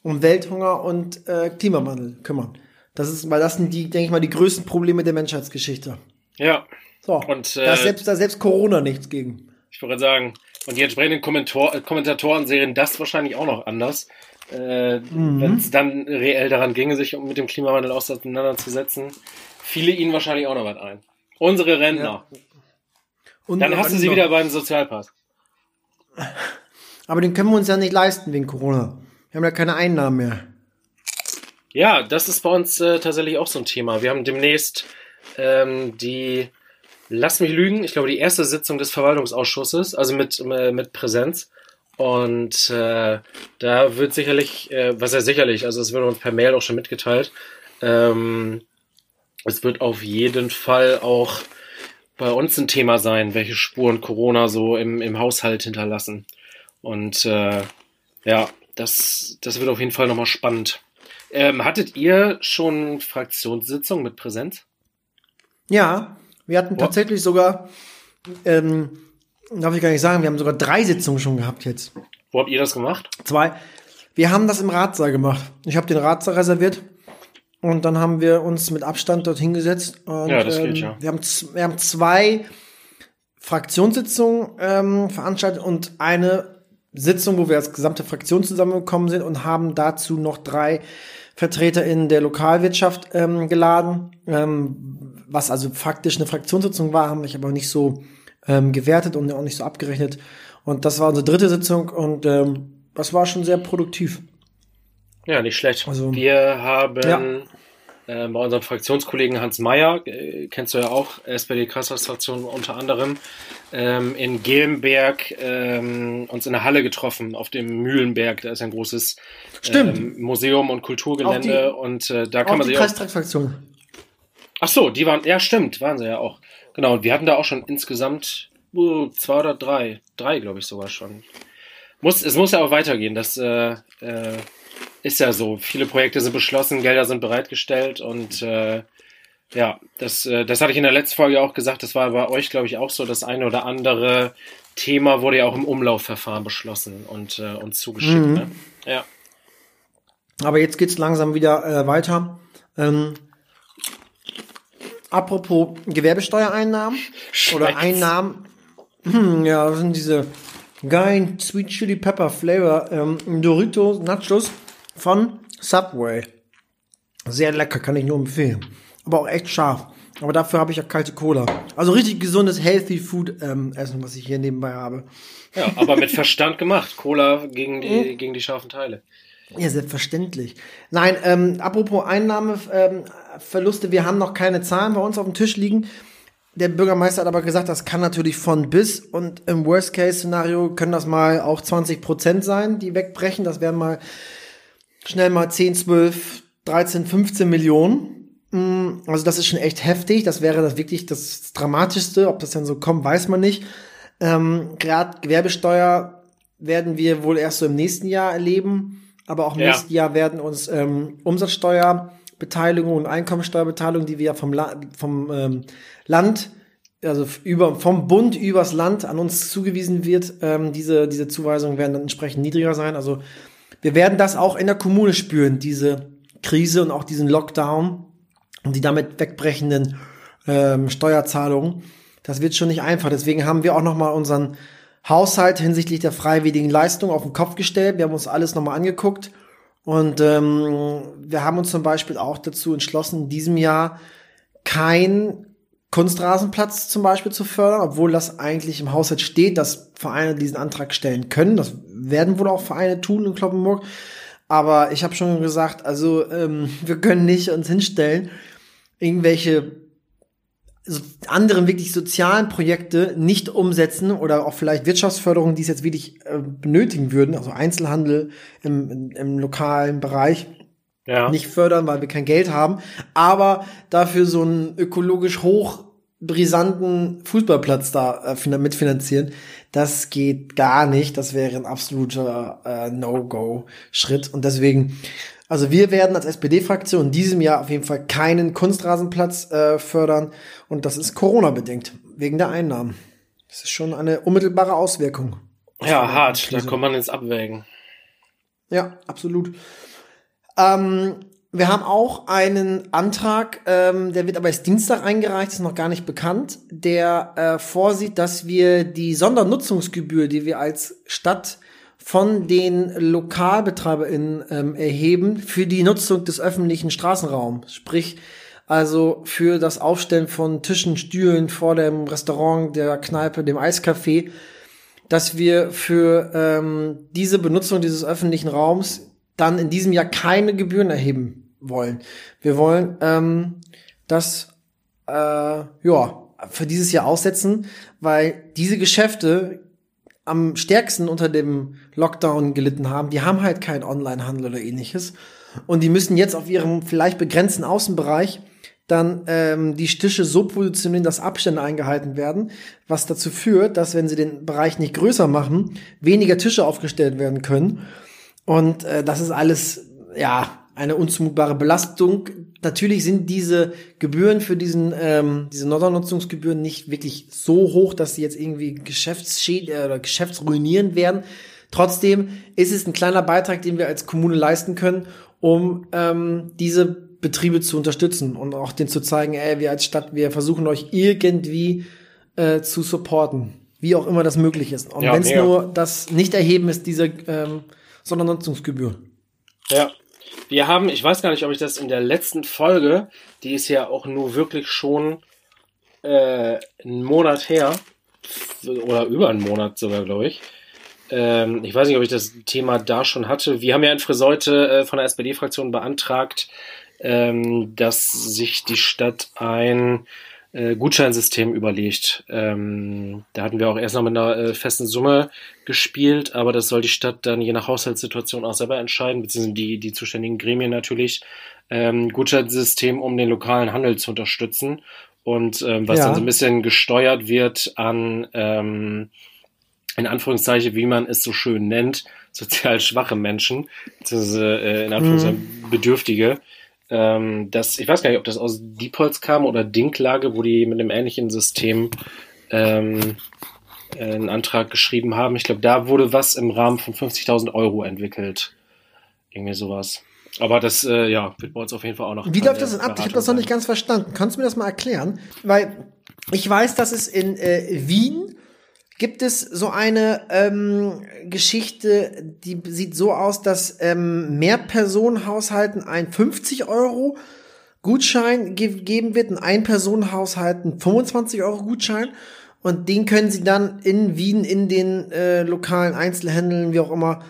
Speaker 2: um Welthunger und äh, Klimawandel kümmern. Das ist, weil das sind die, denke ich mal, die größten Probleme der Menschheitsgeschichte.
Speaker 1: ja.
Speaker 2: So,
Speaker 1: Und,
Speaker 2: da ist
Speaker 1: äh,
Speaker 2: selbst, da selbst Corona nichts gegen.
Speaker 1: Ich würde sagen, und die entsprechenden Kommentor äh, Kommentatoren sehen das wahrscheinlich auch noch anders. Äh, Wenn es dann reell daran ginge, sich mit dem Klimawandel auseinanderzusetzen, fiele ihnen wahrscheinlich auch noch was ein. Unsere Rentner.
Speaker 2: Und
Speaker 1: Dann hast du sie
Speaker 2: noch-
Speaker 1: wieder beim Sozialpass.
Speaker 2: Aber den können wir uns ja nicht leisten wegen Corona. Wir haben ja keine Einnahmen mehr.
Speaker 1: Ja, das ist bei uns äh, tatsächlich auch so ein Thema. Wir haben demnächst ähm, die, lass mich lügen, ich glaube die erste Sitzung des Verwaltungsausschusses, also mit, äh, mit Präsenz. Und äh, da wird sicherlich, äh, was ja sicherlich, also es wird uns per Mail auch schon mitgeteilt, ähm, es wird auf jeden Fall auch bei uns ein Thema sein, welche Spuren Corona so im, im Haushalt hinterlassen. Und äh, ja, das, das wird auf jeden Fall nochmal spannend. Ähm, hattet ihr schon Fraktionssitzung mit Präsenz?
Speaker 2: Ja, wir hatten tatsächlich sogar, ähm, darf ich gar nicht sagen, wir haben sogar drei Sitzungen schon gehabt jetzt.
Speaker 1: Wo habt ihr das gemacht?
Speaker 2: Zwei. Wir haben das im Ratssaal gemacht. Ich habe den Ratssaal reserviert und dann haben wir uns mit Abstand dort hingesetzt. Und,
Speaker 1: Ja, das
Speaker 2: ähm,
Speaker 1: geht, ja.
Speaker 2: Wir haben, wir haben zwei Fraktionssitzungen ähm, veranstaltet und eine Sitzung, wo wir als gesamte Fraktion zusammengekommen sind und haben dazu noch drei Vertreter in der Lokalwirtschaft ähm, geladen, ähm, was also faktisch eine Fraktionssitzung war, haben mich aber nicht so ähm, gewertet und auch nicht so abgerechnet. Und das war unsere dritte Sitzung und ähm, das war schon sehr produktiv.
Speaker 1: Ja, nicht schlecht.
Speaker 2: Also-
Speaker 1: wir haben
Speaker 2: Ja.
Speaker 1: äh, bei unserem Fraktionskollegen Hans Meyer, äh, kennst du ja auch, SPD-Kreisfraktion unter anderem, ähm, in Gelmberg ähm, uns in der Halle getroffen, auf dem Mühlenberg. Da ist ein großes ähm, Museum und Kulturgelände
Speaker 2: Auch
Speaker 1: und äh, da kann man
Speaker 2: die
Speaker 1: sich auch. Ach so, die waren, ja stimmt, waren sie ja auch. Genau, und wir hatten da auch schon insgesamt uh, zwei oder drei, drei glaube ich sogar schon. Muss, es muss ja auch weitergehen, das äh, äh, ist ja so. Viele Projekte sind beschlossen, Gelder sind bereitgestellt und äh, ja, das, äh, das hatte ich in der letzten Folge auch gesagt, das war bei euch glaube ich auch so, das eine oder andere Thema wurde ja auch im Umlaufverfahren beschlossen und äh, uns zugeschickt.
Speaker 2: Mhm.
Speaker 1: Ne? Ja.
Speaker 2: Aber jetzt geht's langsam wieder äh, weiter. Ähm, apropos Gewerbesteuereinnahmen oder
Speaker 1: Schmeckt's?
Speaker 2: Einnahmen. Hm, ja, das sind diese geilen Sweet Chili Pepper Flavor ähm, Doritos Nachos von Subway. Sehr lecker, kann ich nur empfehlen. Aber auch echt scharf. aber dafür habe ich ja kalte Cola. Also richtig gesundes, healthy Food ähm, Essen, was ich hier nebenbei habe.
Speaker 1: Ja, aber mit Verstand gemacht. Cola gegen die, mhm. gegen die scharfen Teile.
Speaker 2: Ja, selbstverständlich. Nein, ähm, apropos Einnahmeverluste, ähm, wir haben noch keine Zahlen bei uns auf dem Tisch liegen. Der Bürgermeister hat aber gesagt, das kann natürlich von bis und im Worst-Case-Szenario können das mal auch 20 Prozent sein, die wegbrechen. Das wären mal schnell mal 10, 12, 13, 15 Millionen. Mm, also das ist schon echt heftig. Das wäre das wirklich das Dramatischste. Ob das denn so kommt, weiß man nicht. Ähm, Gerade Gewerbesteuer werden wir wohl erst so im nächsten Jahr erleben. Aber auch im ja. nächsten Jahr werden uns ähm, Umsatzsteuerbeteiligung und Einkommensteuerbeteiligung, die wir vom, La vom ähm, Land, also über, vom Bund übers Land an uns zugewiesen wird, ähm, diese, diese Zuweisungen werden dann entsprechend niedriger sein. Also wir werden das auch in der Kommune spüren, diese Krise und auch diesen Lockdown und die damit wegbrechenden ähm, Steuerzahlungen. Das wird schon nicht einfach. Deswegen haben wir auch noch mal unseren Haushalt hinsichtlich der freiwilligen Leistung auf den Kopf gestellt. Wir haben uns alles nochmal angeguckt und ähm, wir haben uns zum Beispiel auch dazu entschlossen, in diesem Jahr kein Kunstrasenplatz zum Beispiel zu fördern, obwohl das eigentlich im Haushalt steht, dass Vereine diesen Antrag stellen können. Das werden wohl auch Vereine tun in Kloppenburg. Aber ich habe schon gesagt, also ähm, wir können nicht uns hinstellen, irgendwelche anderen wirklich sozialen Projekte nicht umsetzen oder auch vielleicht Wirtschaftsförderung, die es jetzt wirklich äh, benötigen würden, also Einzelhandel im, im, im lokalen Bereich, ja. nicht fördern, weil wir kein Geld haben, aber dafür so einen ökologisch hoch brisanten Fußballplatz da äh, mitfinanzieren, das geht gar nicht. Das wäre ein absoluter äh, No-Go-Schritt. Und deswegen also wir werden als SPD-Fraktion in diesem Jahr auf jeden Fall keinen Kunstrasenplatz äh, fördern und das ist Corona-bedingt, wegen der Einnahmen. Das ist schon eine unmittelbare Auswirkung.
Speaker 1: Ja, hart, da kommt man ins Abwägen.
Speaker 2: Ja, absolut. Ähm, wir haben auch einen Antrag, ähm, der wird aber erst Dienstag eingereicht, ist noch gar nicht bekannt, der äh, vorsieht, dass wir die Sondernutzungsgebühr, die wir als Stadt von den LokalbetreiberInnen ähm, erheben für die Nutzung des öffentlichen Straßenraums. Sprich, also für das Aufstellen von Tischen, Stühlen vor dem Restaurant, der Kneipe, dem Eiscafé, dass wir für ähm, diese Benutzung dieses öffentlichen Raums dann in diesem Jahr keine Gebühren erheben wollen. Wir wollen ähm, das äh, ja für dieses Jahr aussetzen, weil diese Geschäfte am stärksten unter dem Lockdown gelitten haben, die haben halt keinen Onlinehandel oder ähnliches. Und die müssen jetzt auf ihrem vielleicht begrenzten Außenbereich dann ähm, die Tische so positionieren, dass Abstände eingehalten werden, was dazu führt, dass wenn sie den Bereich nicht größer machen, weniger Tische aufgestellt werden können. Und äh, das ist alles, ja, eine unzumutbare Belastung. Natürlich sind diese Gebühren für diesen ähm, diese Norddernutzungsgebühren nicht wirklich so hoch, dass sie jetzt irgendwie Geschäftsschäd äh, oder geschäftsruinieren werden. Trotzdem ist es ein kleiner Beitrag, den wir als Kommune leisten können, um ähm, diese Betriebe zu unterstützen und auch denen zu zeigen, ey, wir als Stadt, wir versuchen euch irgendwie äh, zu supporten, wie auch immer das möglich ist. Und ja, wenn es nur das Nicht-Erheben ist, diese ähm, Sondernutzungsgebühr.
Speaker 1: Ja, wir haben, ich weiß gar nicht, ob ich das in der letzten Folge, die ist ja auch nur wirklich schon äh, einen Monat her, oder über einen Monat sogar, glaube ich. Ähm, ich weiß nicht, ob ich das Thema da schon hatte. Wir haben ja in Friseute äh, von der SPD-Fraktion beantragt, ähm, dass sich die Stadt ein äh, Gutscheinsystem überlegt. Ähm, da hatten wir auch erst noch mit einer äh, festen Summe gespielt, aber das soll die Stadt dann je nach Haushaltssituation auch selber entscheiden, beziehungsweise die, die zuständigen Gremien natürlich. Ähm, Gutscheinsystem, um den lokalen Handel zu unterstützen und ähm, was ja. dann so ein bisschen gesteuert wird an, ähm, in Anführungszeichen, wie man es so schön nennt, sozial schwache Menschen, beziehungsweise äh, in Anführungszeichen mhm. Bedürftige ähm, das, ich weiß gar nicht, ob das aus Diepholz kam oder Dinklage, wo die mit einem ähnlichen System ähm, äh, einen Antrag geschrieben haben. Ich glaube, da wurde was im Rahmen von 50.000 Euro entwickelt. Irgendwie sowas. Aber das, äh, ja, wird bei uns auf jeden Fall auch noch.
Speaker 2: Wie läuft das denn ab? Ich habe das noch nicht ganz verstanden. Kannst du mir das mal erklären? Weil ich weiß, dass es in äh, Wien gibt es so eine ähm, Geschichte, die sieht so aus, dass ähm, Mehrpersonenhaushalten ein 50 Euro Gutschein ge geben wird, ein Ein-Personen-Haushalt, einen 25 Euro Gutschein. Und den können sie dann in Wien in den äh, lokalen Einzelhändeln, wie auch immer,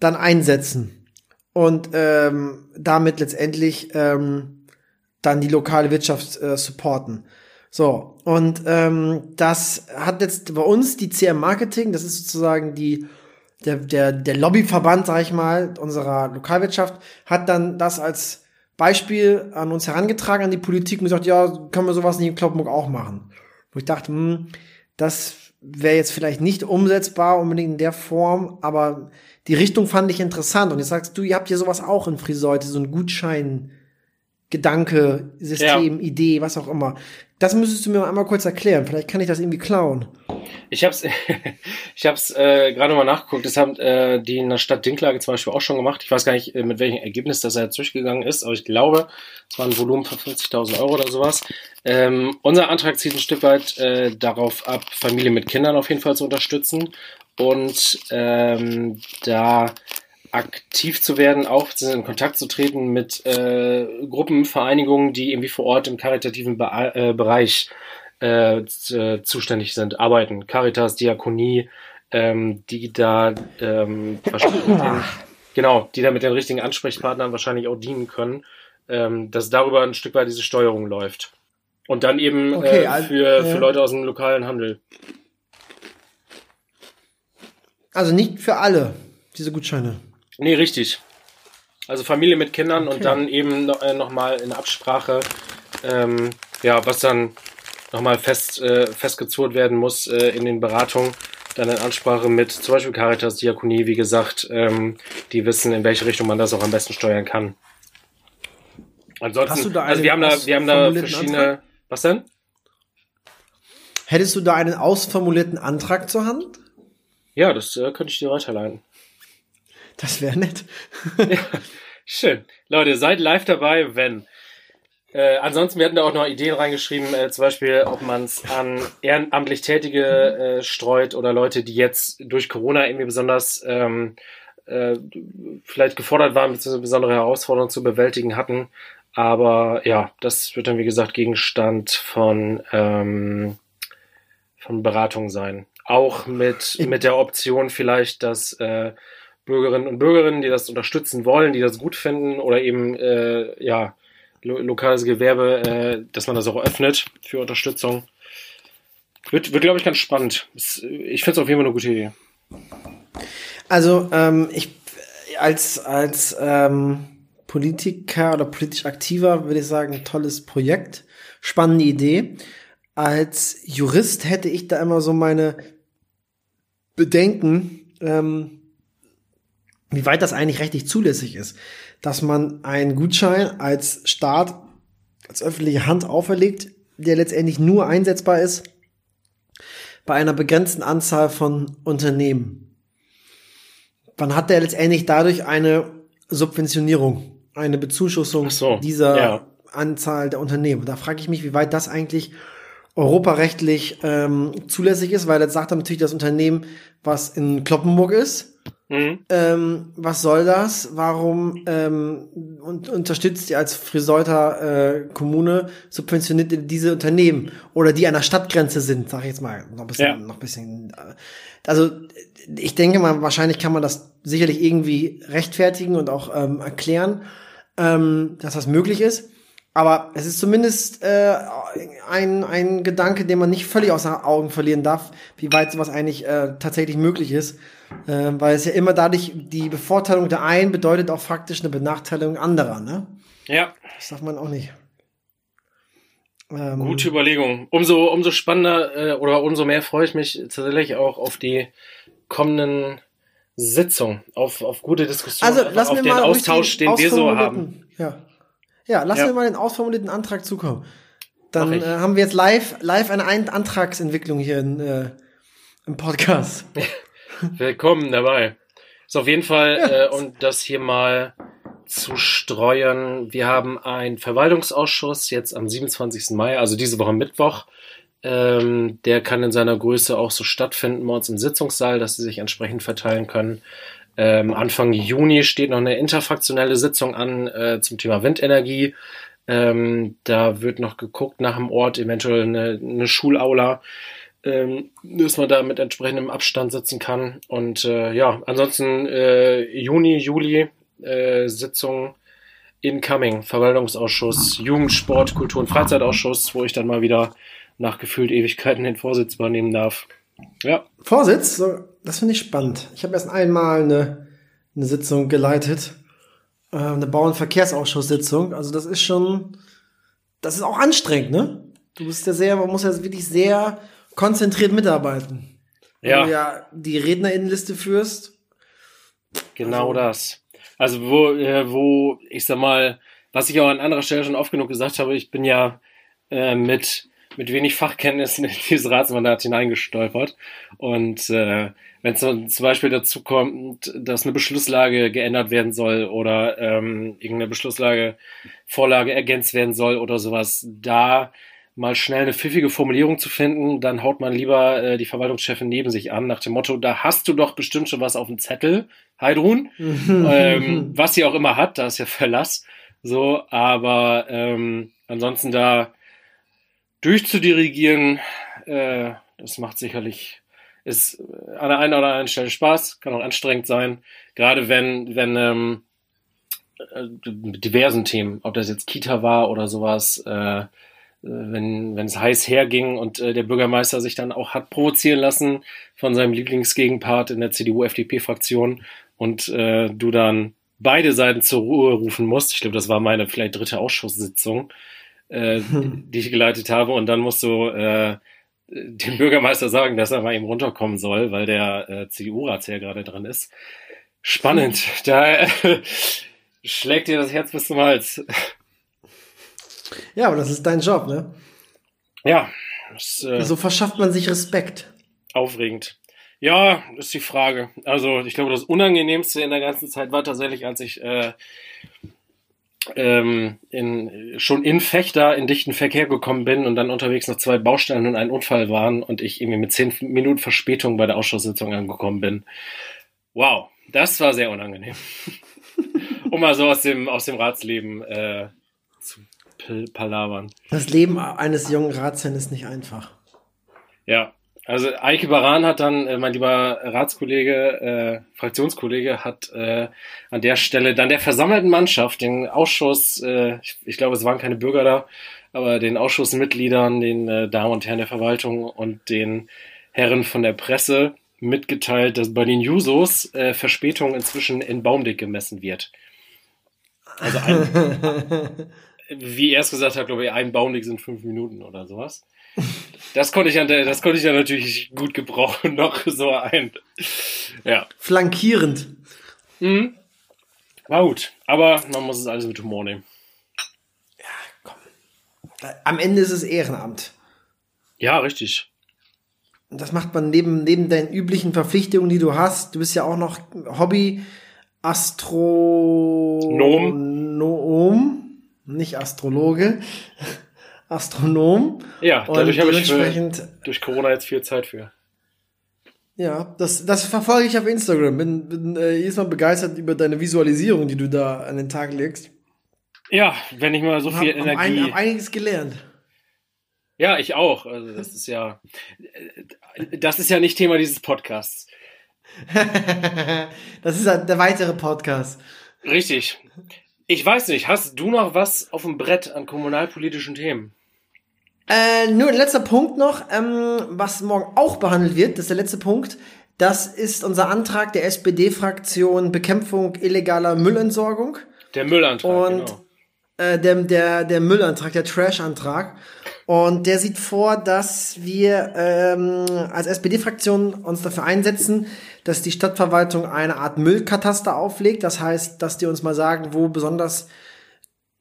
Speaker 2: dann einsetzen. Und ähm, damit letztendlich ähm, dann die lokale Wirtschaft äh, supporten. So, und ähm, das hat jetzt bei uns die CM Marketing, das ist sozusagen die der, der, der Lobbyverband, sag ich mal, unserer Lokalwirtschaft, hat dann das als Beispiel an uns herangetragen, an die Politik und gesagt, ja, können wir sowas nicht in Kloppenburg auch machen. Wo ich dachte, hm, das wäre jetzt vielleicht nicht umsetzbar unbedingt in der Form, aber die Richtung fand ich interessant. Und jetzt sagst du, ihr habt hier sowas auch in Friseute, so ein Gutschein, Gedanke, System, ja. Idee, was auch immer. Das müsstest du mir einmal kurz erklären. Vielleicht kann ich das irgendwie klauen.
Speaker 1: Ich hab's, ich hab's äh, gerade mal nachgeguckt. Das haben äh, die in der Stadt Dinklage zum Beispiel auch schon gemacht. Ich weiß gar nicht, äh, mit welchem Ergebnis das jetzt durchgegangen ist, aber ich glaube, es war ein Volumen von 50.000 Euro oder sowas. Ähm, unser Antrag zieht ein Stück weit äh, darauf ab, Familien mit Kindern auf jeden Fall zu unterstützen und ähm, da aktiv zu werden, auch in Kontakt zu treten mit äh, Gruppen, Vereinigungen, die irgendwie vor Ort im karitativen Be äh, Bereich äh, äh, zuständig sind, arbeiten. Caritas, Diakonie, ähm, die da ähm, den, genau, die da mit den richtigen Ansprechpartnern wahrscheinlich auch dienen können, ähm, dass darüber ein Stück weit diese Steuerung läuft. Und dann eben okay, äh, für, also, für Leute aus dem lokalen Handel.
Speaker 2: Also nicht für alle, diese Gutscheine.
Speaker 1: Nee, richtig. Also Familie mit Kindern okay. und dann eben noch, äh, nochmal in Absprache, ähm, ja, was dann nochmal fest, äh, festgezurrt werden muss äh, in den Beratungen, dann in Ansprache mit zum Beispiel Caritas, Diakonie, wie gesagt, ähm, die wissen, in welche Richtung man das auch am besten steuern kann. Ansonsten, also wir haben da, wir haben da verschiedene, Antrag? was denn?
Speaker 2: Hättest du da einen ausformulierten Antrag zur Hand?
Speaker 1: Ja, das äh, könnte ich dir weiterleiten.
Speaker 2: Das wäre nett.
Speaker 1: ja, schön. Leute, seid live dabei, wenn. Äh, ansonsten, wir hatten da auch noch Ideen reingeschrieben, äh, zum Beispiel, ob man es an ehrenamtlich Tätige äh, streut oder Leute, die jetzt durch Corona irgendwie besonders ähm, äh, vielleicht gefordert waren, beziehungsweise besondere Herausforderungen zu bewältigen hatten. Aber ja, das wird dann, wie gesagt, Gegenstand von, ähm, von Beratung sein. Auch mit, mit der Option vielleicht, dass äh, Bürgerinnen und Bürgerinnen, die das unterstützen wollen, die das gut finden oder eben äh, ja lo lokales Gewerbe, äh, dass man das auch öffnet für Unterstützung. Wird, wird glaube ich, ganz spannend. Ich finde es auf jeden Fall eine gute Idee.
Speaker 2: Also ähm, ich als als ähm, Politiker oder politisch aktiver würde ich sagen, tolles Projekt, spannende Idee. Als Jurist hätte ich da immer so meine Bedenken, ähm, wie weit das eigentlich rechtlich zulässig ist, dass man einen Gutschein als Staat, als öffentliche Hand auferlegt, der letztendlich nur einsetzbar ist bei einer begrenzten Anzahl von Unternehmen. Man hat der letztendlich dadurch eine Subventionierung, eine Bezuschussung so, dieser ja. Anzahl der Unternehmen. Da frage ich mich, wie weit das eigentlich europarechtlich ähm, zulässig ist, weil jetzt sagt er natürlich das Unternehmen, was in Kloppenburg ist, Mhm. Ähm, was soll das? Warum ähm, und, unterstützt ihr als Friseuter äh, Kommune, subventioniert ihr diese Unternehmen oder die an der Stadtgrenze sind, sag ich jetzt mal, noch ein bisschen, ja. noch ein bisschen. Äh, also ich denke mal, wahrscheinlich kann man das sicherlich irgendwie rechtfertigen und auch ähm, erklären, ähm, dass das möglich ist. Aber es ist zumindest äh, ein, ein Gedanke, den man nicht völlig aus den Augen verlieren darf, wie weit sowas eigentlich äh, tatsächlich möglich ist. Äh, weil es ja immer dadurch, die Bevorteilung der einen bedeutet auch faktisch eine Benachteiligung anderer, ne?
Speaker 1: Ja.
Speaker 2: Das darf man auch nicht.
Speaker 1: Ähm, Gute Überlegung. Umso, umso spannender äh, oder umso mehr freue ich mich tatsächlich auch auf die kommenden Sitzungen, auf, auf gute Diskussionen,
Speaker 2: also, lass
Speaker 1: auf
Speaker 2: den
Speaker 1: Austausch, den wir so haben.
Speaker 2: Ja, ja lass ja. mir mal den ausformulierten Antrag zukommen. Dann äh, haben wir jetzt live, live eine Antragsentwicklung hier in, äh, im Podcast.
Speaker 1: Willkommen dabei. Ist auf jeden Fall, äh, um das hier mal zu streuen. Wir haben einen Verwaltungsausschuss jetzt am 27. Mai, also diese Woche Mittwoch. Ähm, der kann in seiner Größe auch so stattfinden bei uns im Sitzungssaal, dass sie sich entsprechend verteilen können. Ähm, Anfang Juni steht noch eine interfraktionelle Sitzung an äh, zum Thema Windenergie. Ähm, da wird noch geguckt nach dem Ort, eventuell eine, eine Schulaula, ähm, dass man da mit entsprechendem Abstand sitzen kann. Und äh, ja, ansonsten äh, Juni, Juli äh, Sitzung incoming, Verwaltungsausschuss, Jugend, Sport, Kultur und Freizeitausschuss, wo ich dann mal wieder nach gefühlt Ewigkeiten den Vorsitz übernehmen darf. Ja.
Speaker 2: Vorsitz? Das finde ich spannend. Ich habe erst einmal eine, eine Sitzung geleitet, äh, eine Bau- und Verkehrsausschusssitzung. Also das ist schon, das ist auch anstrengend, ne? Du bist ja sehr, man muss ja wirklich sehr konzentriert mitarbeiten.
Speaker 1: Ja.
Speaker 2: Wenn du ja die Rednerinnenliste führst.
Speaker 1: Genau
Speaker 2: Also-
Speaker 1: das. Also wo, äh, wo, ich sag mal, was ich auch an anderer Stelle schon oft genug gesagt habe, ich bin ja äh, mit, mit wenig Fachkenntnissen in dieses Ratsmandat hineingestolpert. Und äh, wenn es zum Beispiel dazu kommt, dass eine Beschlusslage geändert werden soll oder ähm, irgendeine Beschlusslage, Vorlage ergänzt werden soll oder sowas, da mal schnell eine pfiffige Formulierung zu finden, dann haut man lieber äh, die Verwaltungschefin neben sich an, nach dem Motto, da hast du doch bestimmt schon was auf dem Zettel, Heidrun, ähm, was sie auch immer hat, da ist ja Verlass, so, aber ähm, ansonsten da durchzudirigieren, äh, das macht sicherlich, ist an der einen oder anderen Stelle Spaß, kann auch anstrengend sein, gerade wenn, wenn ähm, äh, mit diversen Themen, ob das jetzt Kita war oder sowas, äh, wenn wenn es heiß herging und äh, der Bürgermeister sich dann auch hat provozieren lassen von seinem Lieblingsgegenpart in der CDU-FDP-Fraktion und äh, du dann beide Seiten zur Ruhe rufen musst. Ich glaube, das war meine vielleicht dritte Ausschusssitzung, äh, die ich geleitet habe. Und dann musst du äh, dem Bürgermeister sagen, dass er mal eben runterkommen soll, weil der äh, CDU-Ratsherr gerade dran ist. Spannend. Da äh, schlägt dir das Herz bis zum Hals.
Speaker 2: Ja, aber das ist dein Job, ne?
Speaker 1: Ja, das, äh,
Speaker 2: So verschafft man sich Respekt.
Speaker 1: Aufregend. Ja, ist die Frage. Also ich glaube, das Unangenehmste in der ganzen Zeit war tatsächlich, als ich äh, ähm, in, schon in Fechter in dichten Verkehr gekommen bin und dann unterwegs noch zwei Baustellen und ein Unfall waren und ich irgendwie mit zehn Minuten Verspätung bei der Ausschusssitzung angekommen bin. Wow, das war sehr unangenehm. um mal so aus dem, aus dem Ratsleben äh, palavern.
Speaker 2: Das Leben eines jungen Ratsherrn ist nicht einfach.
Speaker 1: Ja, also Eike Baran hat dann, äh, mein lieber Ratskollege, äh, Fraktionskollege, hat äh, an der Stelle dann der versammelten Mannschaft, den Ausschuss, äh, ich, ich glaube, es waren keine Bürger da, aber den Ausschussmitgliedern, den äh, Damen und Herren der Verwaltung und den Herren von der Presse mitgeteilt, dass bei den Jusos äh, Verspätung inzwischen in Baumdick gemessen wird. Also ein, wie er es gesagt hat, glaube ich, ein Baumdick sind fünf Minuten oder sowas. Das konnte ich an der, das konnte ich ja natürlich gut gebrauchen, noch so ein. Ja.
Speaker 2: Flankierend.
Speaker 1: Mhm. War gut. Aber man muss es alles mit Humor nehmen.
Speaker 2: Am Ende ist es Ehrenamt.
Speaker 1: Ja, richtig.
Speaker 2: Und das macht man neben, neben deinen üblichen Verpflichtungen, die du hast. Du bist ja auch noch Hobby Astronom. Nicht Astrologe. Astronom.
Speaker 1: Ja, dadurch habe ich für, durch Corona jetzt viel Zeit für.
Speaker 2: ja, das, das verfolge ich auf Instagram. Bin, bin äh, jedes Mal begeistert über deine Visualisierung, die du da an den Tag legst.
Speaker 1: Ja, wenn ich mal so
Speaker 2: Hab,
Speaker 1: viel
Speaker 2: hab, ein,
Speaker 1: Energie.
Speaker 2: hab einiges gelernt.
Speaker 1: Ja, ich auch. Also das ist ja, das ist ja nicht Thema dieses Podcasts.
Speaker 2: das ist der weitere Podcast.
Speaker 1: Richtig. Ich weiß nicht, hast du noch was auf dem Brett an kommunalpolitischen Themen?
Speaker 2: Äh, nur ein letzter Punkt noch, ähm, was morgen auch behandelt wird, das ist der letzte Punkt. Das ist unser Antrag der SPD-Fraktion Bekämpfung illegaler Müllentsorgung.
Speaker 1: Der Müllantrag,
Speaker 2: Und
Speaker 1: genau.
Speaker 2: äh, der, der, der Müllantrag, der Trash-Antrag. Und der sieht vor, dass wir ähm, als SPD-Fraktion uns dafür einsetzen, dass die Stadtverwaltung eine Art Müllkataster auflegt. Das heißt, dass die uns mal sagen, wo besonders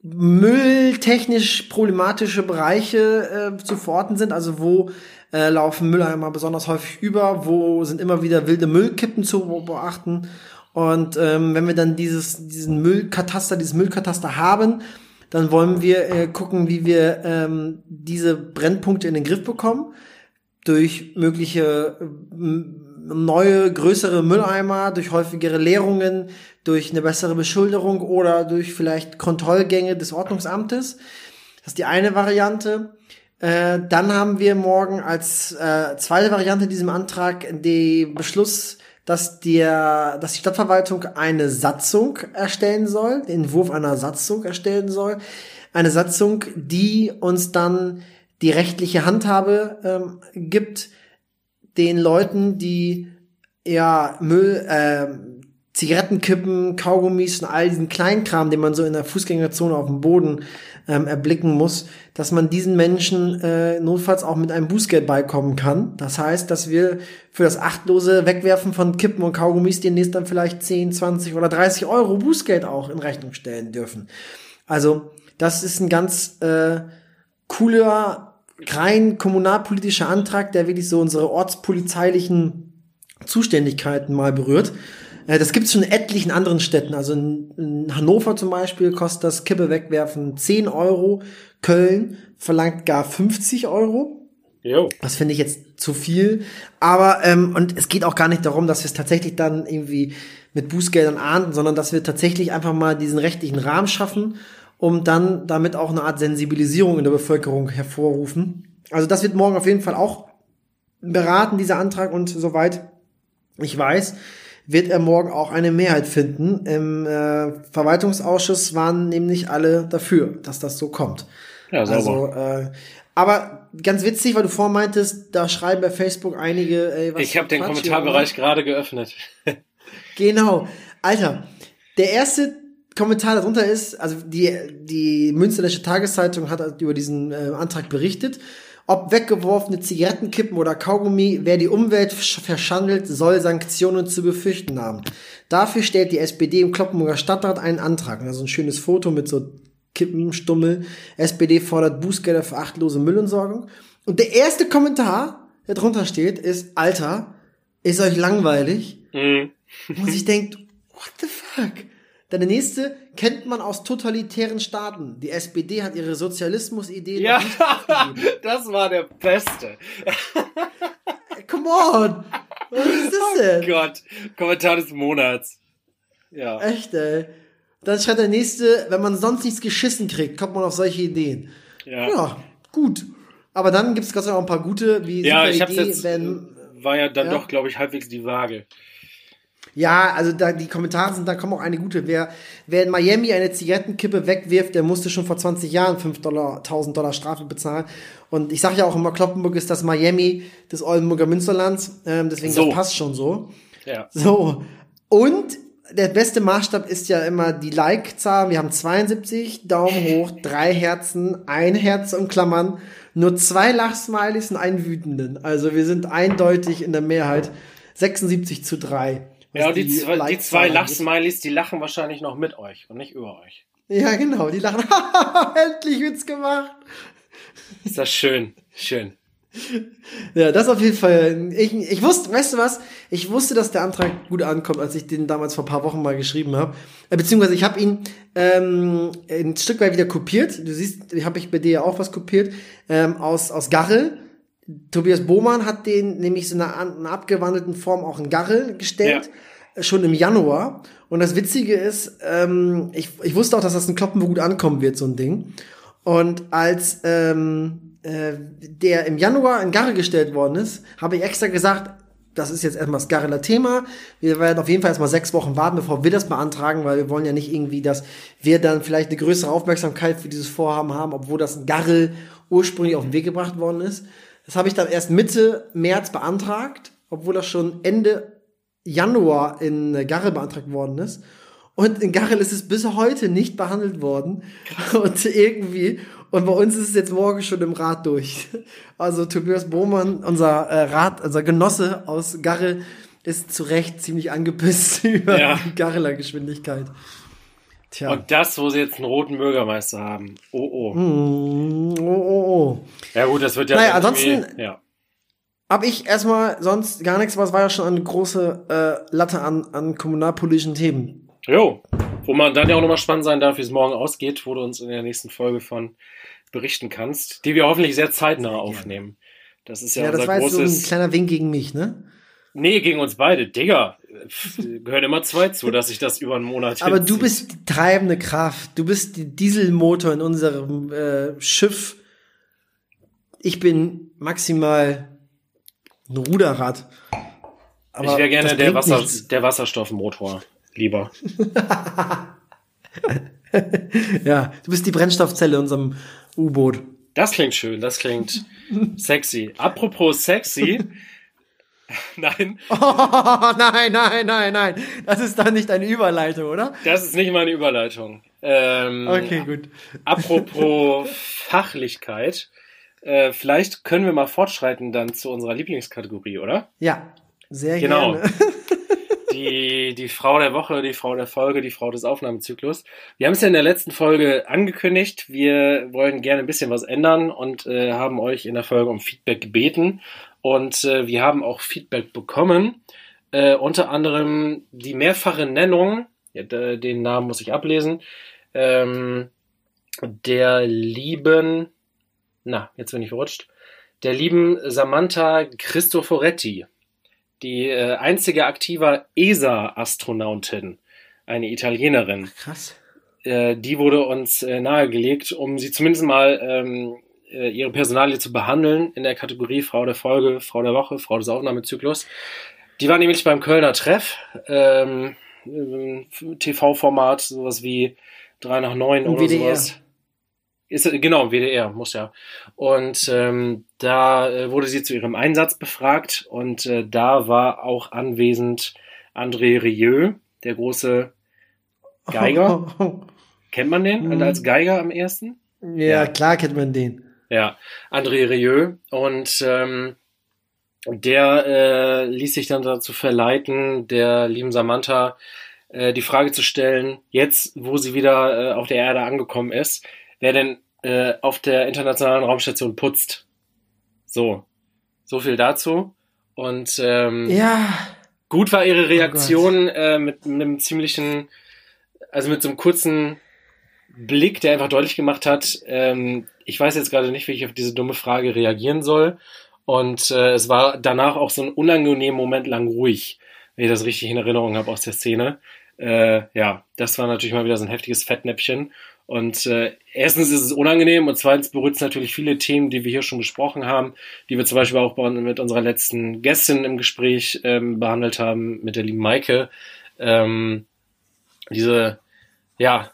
Speaker 2: mülltechnisch problematische Bereiche äh, zu verorten sind. Also wo äh, laufen Mülleimer besonders häufig über, wo sind immer wieder wilde Müllkippen zu beachten. Und ähm, wenn wir dann dieses, diesen Müllkataster, dieses Müllkataster haben, dann wollen wir äh, gucken, wie wir ähm, diese Brennpunkte in den Griff bekommen durch mögliche äh, neue, größere Mülleimer, durch häufigere Leerungen, durch eine bessere Beschulderung oder durch vielleicht Kontrollgänge des Ordnungsamtes. Das ist die eine Variante. Äh, dann haben wir morgen als äh, zweite Variante diesem Antrag den Beschluss, dass, der, dass die Stadtverwaltung eine Satzung erstellen soll, den Entwurf einer Satzung erstellen soll. Eine Satzung, die uns dann die rechtliche Handhabe ähm, gibt, den Leuten, die ja Müll, äh, Zigarettenkippen, Kaugummis und all diesen Kleinkram, den man so in der Fußgängerzone auf dem Boden ähm, erblicken muss, dass man diesen Menschen äh, notfalls auch mit einem Bußgeld beikommen kann. Das heißt, dass wir für das achtlose Wegwerfen von Kippen und Kaugummis demnächst dann vielleicht 10, 20 oder 30 Euro Bußgeld auch in Rechnung stellen dürfen. Also das ist ein ganz äh, cooler, rein kommunalpolitischer Antrag, der wirklich so unsere ortspolizeilichen Zuständigkeiten mal berührt. Äh, das gibt es schon in etlichen anderen Städten. Also in, Hannover zum Beispiel kostet das Kippe wegwerfen 10 Euro. Köln verlangt gar 50 Euro. Jo. Das finde ich jetzt zu viel. Aber, ähm, und es geht auch gar nicht darum, dass wir es tatsächlich dann irgendwie mit Bußgeldern ahnden, sondern dass wir tatsächlich einfach mal diesen rechtlichen Rahmen schaffen, um dann damit auch eine Art Sensibilisierung in der Bevölkerung hervorrufen. Also das wird morgen auf jeden Fall auch beraten, dieser Antrag. Und soweit ich weiß, wird er morgen auch eine Mehrheit finden. Im äh, Verwaltungsausschuss waren nämlich alle dafür, dass das so kommt. Ja, sauber. Also, äh, aber ganz witzig, weil du vormeintest, da schreiben bei Facebook einige,
Speaker 1: ey, was Ich habe den Kommentarbereich gerade geöffnet.
Speaker 2: genau. Alter, der erste Kommentar darunter ist, also die, die Münsterländische Tageszeitung hat über diesen äh, Antrag berichtet ob weggeworfene Zigarettenkippen oder Kaugummi, wer die Umwelt verschandelt, soll Sanktionen zu befürchten haben. Dafür stellt die SPD im Kloppenburger Stadtrat einen Antrag. Also ein schönes Foto mit so Kippenstummel. SPD fordert Bußgelder für achtlose Müllentsorgung. Und der erste Kommentar, der drunter steht, ist, Alter, ist euch langweilig? Mhm. Und sich denkt, what the fuck? Dann der nächste kennt man aus totalitären Staaten. Die SPD hat ihre Sozialismus-Idee
Speaker 1: ja, das war der Beste.
Speaker 2: Come on! Was ist das oh denn?
Speaker 1: Oh Gott, Kommentar des Monats. Ja.
Speaker 2: Echt, ey. Dann schreibt der nächste, wenn man sonst nichts geschissen kriegt, kommt man auf solche Ideen. Ja, ja gut. Aber dann gibt es Gott sei Dank auch ein paar gute, wie
Speaker 1: ja, ich Idee, jetzt, wenn, war ja dann ja. doch, glaube ich, halbwegs die Waage.
Speaker 2: Ja, also da, die Kommentare sind, da kommen auch eine gute. Wer, wer in Miami eine Zigarettenkippe wegwirft, der musste schon vor 20 Jahren 5 Dollar, 1000 Dollar Strafe bezahlen. Und ich sage ja auch immer, Kloppenburg ist das Miami des Oldenburger Münsterlands. Ähm, deswegen, so. das passt schon so. Ja. So. Und der beste Maßstab ist ja immer die Like-Zahl. Wir haben 72, Daumen hoch, drei Herzen, ein Herz und Klammern, nur zwei Lachsmilies und einen wütenden. Also wir sind eindeutig in der Mehrheit. 76 zu 3.
Speaker 1: Ja, und die, die, zwei, die zwei Lachsmilies, die lachen wahrscheinlich noch mit euch und nicht über euch.
Speaker 2: Ja, genau, die lachen. Endlich wird's gemacht.
Speaker 1: Ist das schön, schön.
Speaker 2: Ja, das auf jeden Fall. Ich, ich wusste, weißt du was? Ich wusste, dass der Antrag gut ankommt, als ich den damals vor ein paar Wochen mal geschrieben habe. Äh, beziehungsweise ich habe ihn ähm, ein Stück weit wieder kopiert. Du siehst, habe ich bei dir ja auch was kopiert ähm, aus aus Garrel Tobias Bohmann hat den nämlich so in einer, einer abgewandelten Form auch in Garrel gestellt, ja. schon im Januar. Und das Witzige ist, ähm, ich, ich wusste auch, dass das in Kloppen gut ankommen wird, so ein Ding. Und als ähm, äh, der im Januar in Garre gestellt worden ist, habe ich extra gesagt, das ist jetzt erstmal das Garreler Thema. Wir werden auf jeden Fall erstmal sechs Wochen warten, bevor wir das beantragen, weil wir wollen ja nicht irgendwie, dass wir dann vielleicht eine größere Aufmerksamkeit für dieses Vorhaben haben, obwohl das in Garrel ursprünglich auf den Weg gebracht worden ist. Das habe ich dann erst Mitte März beantragt, obwohl das schon Ende Januar in Garrel beantragt worden ist. Und in Garrel ist es bis heute nicht behandelt worden. Und irgendwie, und bei uns ist es jetzt morgen schon im Rat durch. Also Tobias Bohmann, unser äh, Rat, unser Genosse aus Garrel, ist zu Recht ziemlich angepisst über ja. die Garreler Geschwindigkeit.
Speaker 1: Tja. Und das, wo sie jetzt einen roten Bürgermeister haben. Oh, oh.
Speaker 2: Mm, oh, oh, oh.
Speaker 1: Ja, gut, das wird ja.
Speaker 2: Naja, ansonsten. Ja. Hab ich erstmal sonst gar nichts, was war ja schon eine große äh, Latte an, an kommunalpolitischen Themen.
Speaker 1: Jo, wo man dann ja auch nochmal spannend sein darf, wie es morgen ausgeht, wo du uns in der nächsten Folge von berichten kannst, die wir hoffentlich sehr zeitnah aufnehmen. Das ist ja, ja das war jetzt
Speaker 2: so ein kleiner Wink gegen mich, ne?
Speaker 1: Nee, gegen uns beide. Digga, gehören immer zwei zu, dass ich das über einen Monat
Speaker 2: Aber du
Speaker 1: hinziehe.
Speaker 2: bist die treibende Kraft. Du bist die Dieselmotor in unserem äh, Schiff. Ich bin maximal ein Ruderrad.
Speaker 1: Ich wäre gerne der, Wasser,
Speaker 2: nichts.
Speaker 1: der Wasserstoffmotor. Lieber.
Speaker 2: Ja, du bist die Brennstoffzelle in unserem U-Boot.
Speaker 1: Das klingt schön, das klingt sexy. Apropos sexy. Nein,
Speaker 2: Oh, nein, nein, nein, nein. Das ist dann nicht eine Überleitung, oder?
Speaker 1: das ist nicht meine Überleitung. Ähm,
Speaker 2: Okay, gut.
Speaker 1: Apropos Fachlichkeit. Äh, vielleicht können wir mal fortschreiten dann zu unserer Lieblingskategorie, oder?
Speaker 2: Ja, sehr
Speaker 1: Genau.
Speaker 2: gerne.
Speaker 1: Die, die Frau der Woche, die Frau der Folge, die Frau des Aufnahmezyklus. Wir haben es ja in der letzten Folge angekündigt. Wir wollen gerne ein bisschen was ändern und äh, haben euch in der Folge um Feedback gebeten. Und äh, wir haben auch Feedback bekommen. Äh, unter anderem die mehrfache Nennung, ja, den Namen muss ich ablesen, ähm, der lieben, na, jetzt bin ich verrutscht, der lieben Samantha Cristoforetti die äh, einzige aktive ESA-Astronautin, eine Italienerin.
Speaker 2: Krass.
Speaker 1: Äh, die wurde uns äh, nahegelegt, um sie zumindest mal ähm, äh, ihre Personalie zu behandeln in der Kategorie Frau der Folge, Frau der Woche, Frau des Aufnahmezyklus. Die war nämlich beim Kölner Treff, ähm, TV-Format, sowas wie 3 nach 9
Speaker 2: Im
Speaker 1: oder
Speaker 2: WDR.
Speaker 1: sowas. Ist, genau, WDR, muss ja. Und ähm, da äh, wurde sie zu ihrem Einsatz befragt und äh, da war auch anwesend André Rieu, der große Geiger. Kennt man den
Speaker 2: Mhm.
Speaker 1: als Geiger am ersten?
Speaker 2: ja,
Speaker 1: Ja.
Speaker 2: klar kennt man den.
Speaker 1: Ja, André Rieu. Und ähm, der äh, ließ sich dann dazu verleiten, der lieben Samantha äh, die Frage zu stellen, jetzt, wo sie wieder äh, auf der Erde angekommen ist, wer denn äh, auf der internationalen Raumstation putzt. So, so viel dazu. Und ähm,
Speaker 2: Ja,
Speaker 1: Gut war ihre Reaktion äh, mit einem ziemlichen, also mit so einem kurzen Blick, der einfach deutlich gemacht hat, ähm, ich weiß jetzt gerade nicht, wie ich auf diese dumme Frage reagieren soll. Und äh, es war danach auch so ein unangenehmer Moment lang ruhig, wenn ich das richtig in Erinnerung habe aus der Szene. Äh, ja, das war natürlich mal wieder so ein heftiges Fettnäpfchen. Und äh, erstens ist es unangenehm und zweitens berührt es natürlich viele Themen, die wir hier schon besprochen haben, die wir zum Beispiel auch bei, mit unserer letzten Gästin im Gespräch ähm, behandelt haben, mit der lieben Maike. Ähm, diese, ja,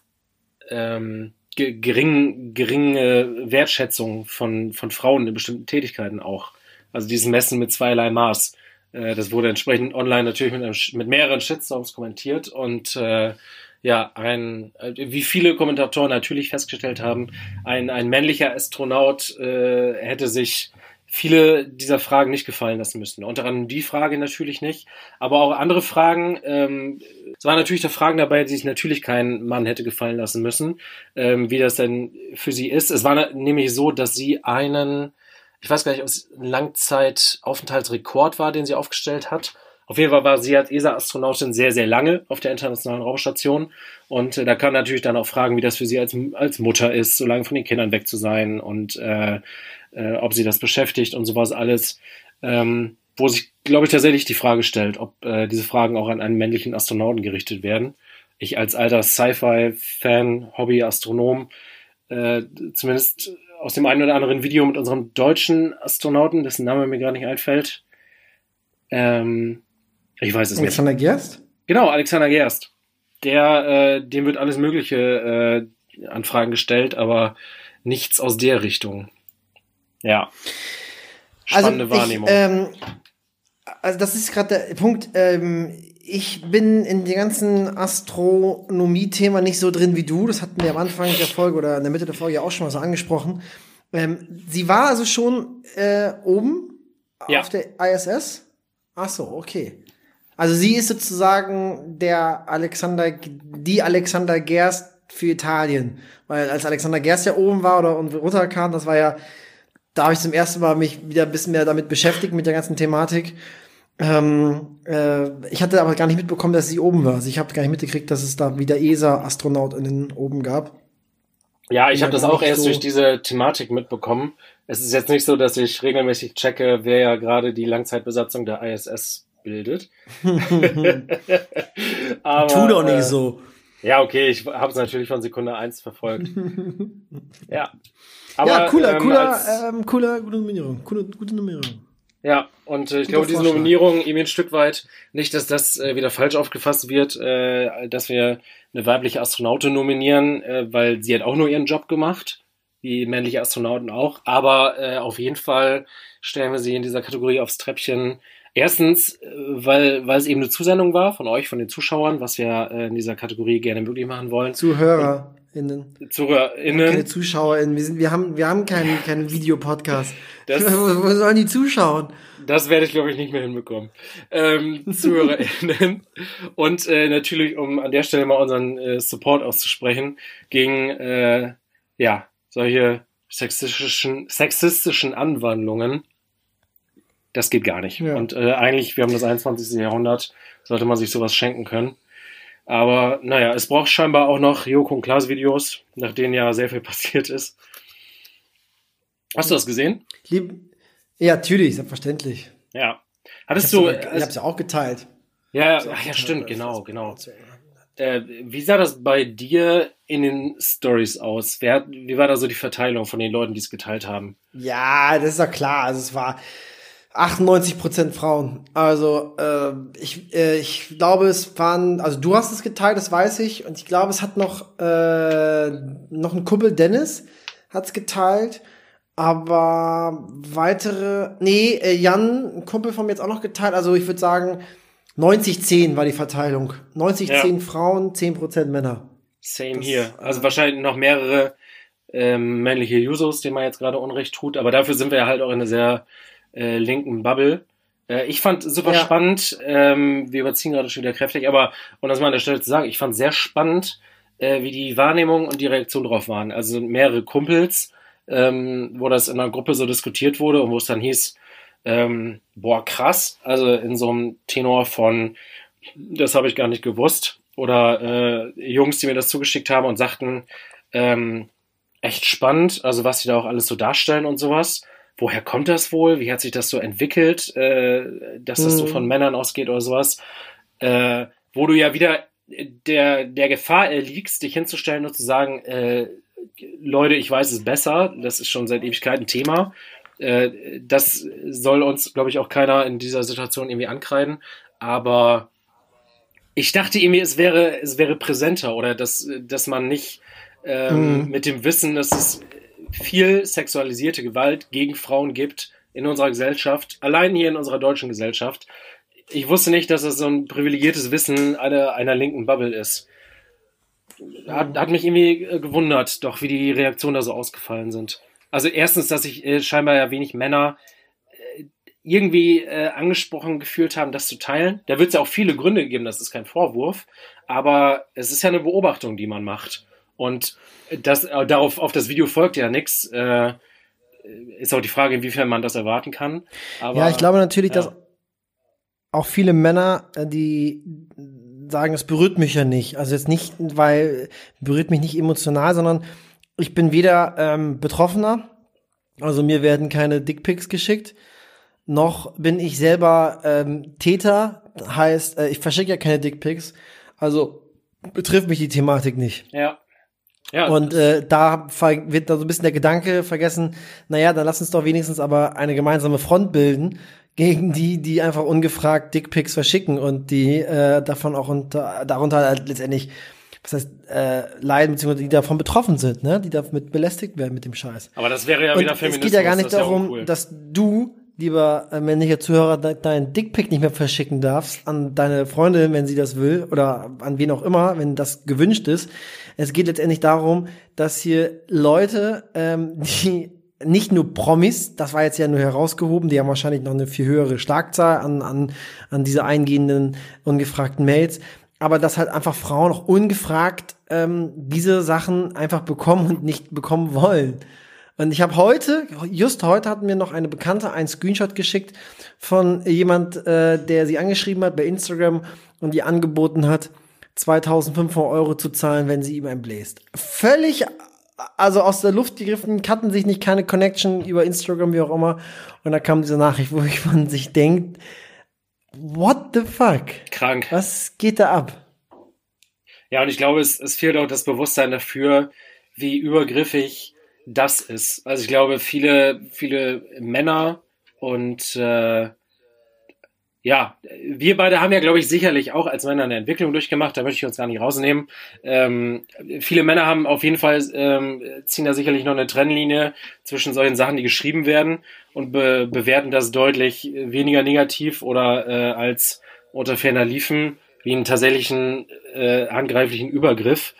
Speaker 1: ähm, ge gering, geringe Wertschätzung von, von Frauen in bestimmten Tätigkeiten auch. Also dieses Messen mit zweierlei Maß. Äh, das wurde entsprechend online natürlich mit, einem, mit mehreren Shitstorms kommentiert und äh, ja, ein, äh, wie viele Kommentatoren natürlich festgestellt haben, ein, ein männlicher Astronaut äh, hätte sich viele dieser Fragen nicht gefallen lassen müssen. Unter anderem die Frage natürlich nicht, aber auch andere Fragen. Ähm, es waren natürlich da Fragen dabei, die sich natürlich kein Mann hätte gefallen lassen müssen, ähm, wie das denn für sie ist. Es war nämlich so, dass sie einen, ich weiß gar nicht, ob es ein Langzeitaufenthaltsrekord war, den sie aufgestellt hat. Auf jeden Fall war sie als ESA-Astronautin sehr, sehr lange auf der internationalen Raumstation. Und äh, da kann natürlich dann auch fragen, wie das für sie als, als Mutter ist, so lange von den Kindern weg zu sein und äh, äh, ob sie das beschäftigt und sowas alles. Ähm, wo sich, glaube ich, tatsächlich die Frage stellt, ob äh, diese Fragen auch an einen männlichen Astronauten gerichtet werden. Ich als alter Sci-Fi-Fan, Hobby-Astronom, äh, zumindest aus dem einen oder anderen Video mit unserem deutschen Astronauten, dessen Name mir gerade nicht einfällt. Ähm, ich weiß es nicht.
Speaker 2: Alexander Gerst?
Speaker 1: Genau, Alexander Gerst. Der, äh, dem wird alles Mögliche äh, an Fragen gestellt, aber nichts aus der Richtung. Ja. Spannende
Speaker 2: also ich,
Speaker 1: Wahrnehmung.
Speaker 2: Ähm, also das ist gerade der Punkt. Ähm, ich bin in dem ganzen Astronomie-Thema nicht so drin wie du. Das hatten wir am Anfang der Folge oder in der Mitte der Folge ja auch schon mal so angesprochen. Ähm, sie war also schon äh, oben
Speaker 1: Ja.
Speaker 2: auf der ISS. Ach so, okay. Also sie ist sozusagen der Alexander, die Alexander Gerst für Italien. Weil als Alexander Gerst ja oben war oder und runterkam, das war ja, da habe ich zum ersten Mal mich wieder ein bisschen mehr damit beschäftigt, mit der ganzen Thematik. Ähm, äh, ich hatte aber gar nicht mitbekommen, dass sie oben war. Also ich habe gar nicht mitgekriegt, dass es da wieder ESA-AstronautInnen oben gab.
Speaker 1: ja, ich habe das auch erst
Speaker 2: so-
Speaker 1: durch diese Thematik mitbekommen. Es ist jetzt nicht so, dass ich regelmäßig checke, wer ja gerade die Langzeitbesatzung der ISS abbildet.
Speaker 2: Aber, tu doch nicht äh, so.
Speaker 1: Ja, okay, ich habe es natürlich von Sekunde 1 verfolgt. ja.
Speaker 2: Aber, ja, cooler, ähm, cooler, als, ähm, cooler, gute Nominierung. Coole, gute Nominierung.
Speaker 1: Ja, und äh, ich glaube, diese Nominierung irgendwie ein Stück weit, nicht, dass das äh, wieder falsch aufgefasst wird, äh, dass wir eine weibliche Astronautin nominieren, äh, weil sie hat auch nur ihren Job gemacht, wie männliche Astronauten auch. Aber äh, auf jeden Fall stellen wir sie in dieser Kategorie aufs Treppchen. Erstens, äh, weil, weil es eben eine Zusendung war von euch, von den Zuschauern, was wir äh, in dieser Kategorie gerne möglich machen wollen.
Speaker 2: ZuhörerInnen.
Speaker 1: ZuhörerInnen.
Speaker 2: Keine ZuschauerInnen. Wir, sind, wir haben, wir haben keinen, keinen Videopodcast. wo, wo sollen die zuschauen?
Speaker 1: Das werde ich, glaube ich, nicht mehr hinbekommen. Ähm, ZuhörerInnen. Und äh, natürlich, um an der Stelle mal unseren äh, Support auszusprechen, gegen äh, ja, solche sexistischen, sexistischen Anwandlungen. Das geht gar nicht. Ja. Und äh, eigentlich, wir haben das 21. Jahrhundert, sollte man sich sowas schenken können. Aber naja, es braucht scheinbar auch noch Joko und Klaas Videos, nach denen ja sehr viel passiert ist. Hast du das gesehen?
Speaker 2: Lieb ja, natürlich, selbstverständlich.
Speaker 1: Ja. Hattest du.
Speaker 2: ich habe es ja auch geteilt.
Speaker 1: Ja, ach, ja, stimmt, genau, genau. Äh, wie sah das bei dir in den Stories aus? Wer, wie war da so die Verteilung von den Leuten, die es geteilt haben?
Speaker 2: Ja, das ist ja klar. Also es war 98 Prozent Frauen. Also äh, ich, äh, ich glaube, es waren, also du hast es geteilt, das weiß ich, und ich glaube, es hat noch äh, noch ein Kumpel Dennis hat's geteilt. Aber weitere, nee, äh, Jan, ein Kumpel von mir jetzt auch noch geteilt. Also ich würde sagen, 90-10 war die Verteilung. 90-10 ja. Frauen, 10% Männer.
Speaker 1: Same das, hier. Also wahrscheinlich noch mehrere ähm, männliche Jusos, denen man jetzt gerade Unrecht tut. Aber dafür sind wir ja halt auch in einer sehr äh, linken Bubble. Äh, ich fand super ja. spannend. Ähm, wir überziehen gerade schon wieder kräftig, aber um das mal an der Stelle zu sagen, ich fand sehr spannend, äh, wie die Wahrnehmung und die Reaktion drauf waren. Also mehrere Kumpels ähm, wo das in einer Gruppe so diskutiert wurde und wo es dann hieß, ähm, boah, krass, also in so einem Tenor von, das habe ich gar nicht gewusst, oder äh, Jungs, die mir das zugeschickt haben und sagten, ähm, echt spannend, also was sie da auch alles so darstellen und sowas. Woher kommt das wohl? Wie hat sich das so entwickelt, äh, dass das mhm. so von Männern ausgeht oder sowas? Äh, wo du ja wieder der, der Gefahr erliegst, dich hinzustellen und zu sagen, äh, Leute, ich weiß es besser, das ist schon seit Ewigkeiten Thema. Äh, das soll uns, glaube ich, auch keiner in dieser Situation irgendwie ankreiden. Aber ich dachte irgendwie, es wäre, es wäre präsenter oder dass, dass man nicht ähm, mhm. mit dem Wissen, dass es viel sexualisierte Gewalt gegen Frauen gibt in unserer Gesellschaft, allein hier in unserer deutschen Gesellschaft. Ich wusste nicht, dass es so ein privilegiertes Wissen einer, einer linken Bubble ist hat, hat mich irgendwie äh, gewundert, doch wie die Reaktionen da so ausgefallen sind. Also erstens, dass sich äh, scheinbar ja wenig Männer äh, irgendwie äh, angesprochen gefühlt haben, das zu teilen. Da wird es ja auch viele Gründe geben, das ist kein Vorwurf, aber es ist ja eine Beobachtung, die man macht. Und das, äh, darauf, auf das Video folgt ja nichts. Äh, ist auch die Frage, inwiefern man das erwarten kann. Aber,
Speaker 2: ja, ich glaube natürlich, ja. dass auch viele Männer, äh, die sagen, es berührt mich ja nicht. Also jetzt nicht, weil berührt mich nicht emotional, sondern ich bin weder ähm, Betroffener, also mir werden keine Dickpics geschickt, noch bin ich selber ähm, Täter, heißt, äh, ich verschicke ja keine Dickpics, also betrifft mich die Thematik nicht.
Speaker 1: Ja.
Speaker 2: Ja, und äh, da wird da so ein bisschen der Gedanke vergessen, naja, dann lass uns doch wenigstens aber eine gemeinsame Front bilden, gegen die, die einfach ungefragt Dickpics verschicken und die äh, davon auch unter, darunter halt letztendlich, was heißt, äh, leiden, beziehungsweise die davon betroffen sind, ne? die damit belästigt werden mit dem Scheiß.
Speaker 1: Aber das wäre ja und wieder Feminismus.
Speaker 2: Es geht ja gar nicht darum, ja cool. dass du, lieber äh, männlicher Zuhörer, de deinen Dickpick nicht mehr verschicken darfst an deine Freundin, wenn sie das will, oder an wen auch immer, wenn das gewünscht ist. Es geht letztendlich darum, dass hier Leute, ähm, die nicht nur Promis, das war jetzt ja nur herausgehoben, die haben wahrscheinlich noch eine viel höhere Schlagzahl an, an, an diese eingehenden, ungefragten Mails, aber dass halt einfach Frauen auch ungefragt ähm, diese Sachen einfach bekommen und nicht bekommen wollen. Und ich habe heute, just heute hat mir noch eine Bekannte einen Screenshot geschickt von jemand, äh, der sie angeschrieben hat bei Instagram und die angeboten hat, 2500 Euro zu zahlen, wenn sie ihm einbläst. Völlig also aus der Luft gegriffen, hatten sich nicht keine Connection über Instagram, wie auch immer. Und da kam diese Nachricht, wo man sich denkt, What the fuck?
Speaker 1: Krank.
Speaker 2: Was geht da ab?
Speaker 1: Ja, und ich glaube, es, es fehlt auch das Bewusstsein dafür, wie übergriffig das ist. Also ich glaube, viele, viele Männer und äh, ja, wir beide haben ja, glaube ich, sicherlich auch als Männer eine Entwicklung durchgemacht, da möchte ich uns gar nicht rausnehmen. Ähm, viele Männer haben auf jeden Fall, ähm, ziehen da sicherlich noch eine Trennlinie zwischen solchen Sachen, die geschrieben werden und be bewerten das deutlich weniger negativ oder äh, als unter ferner liefen, wie einen tatsächlichen äh, handgreiflichen Übergriff.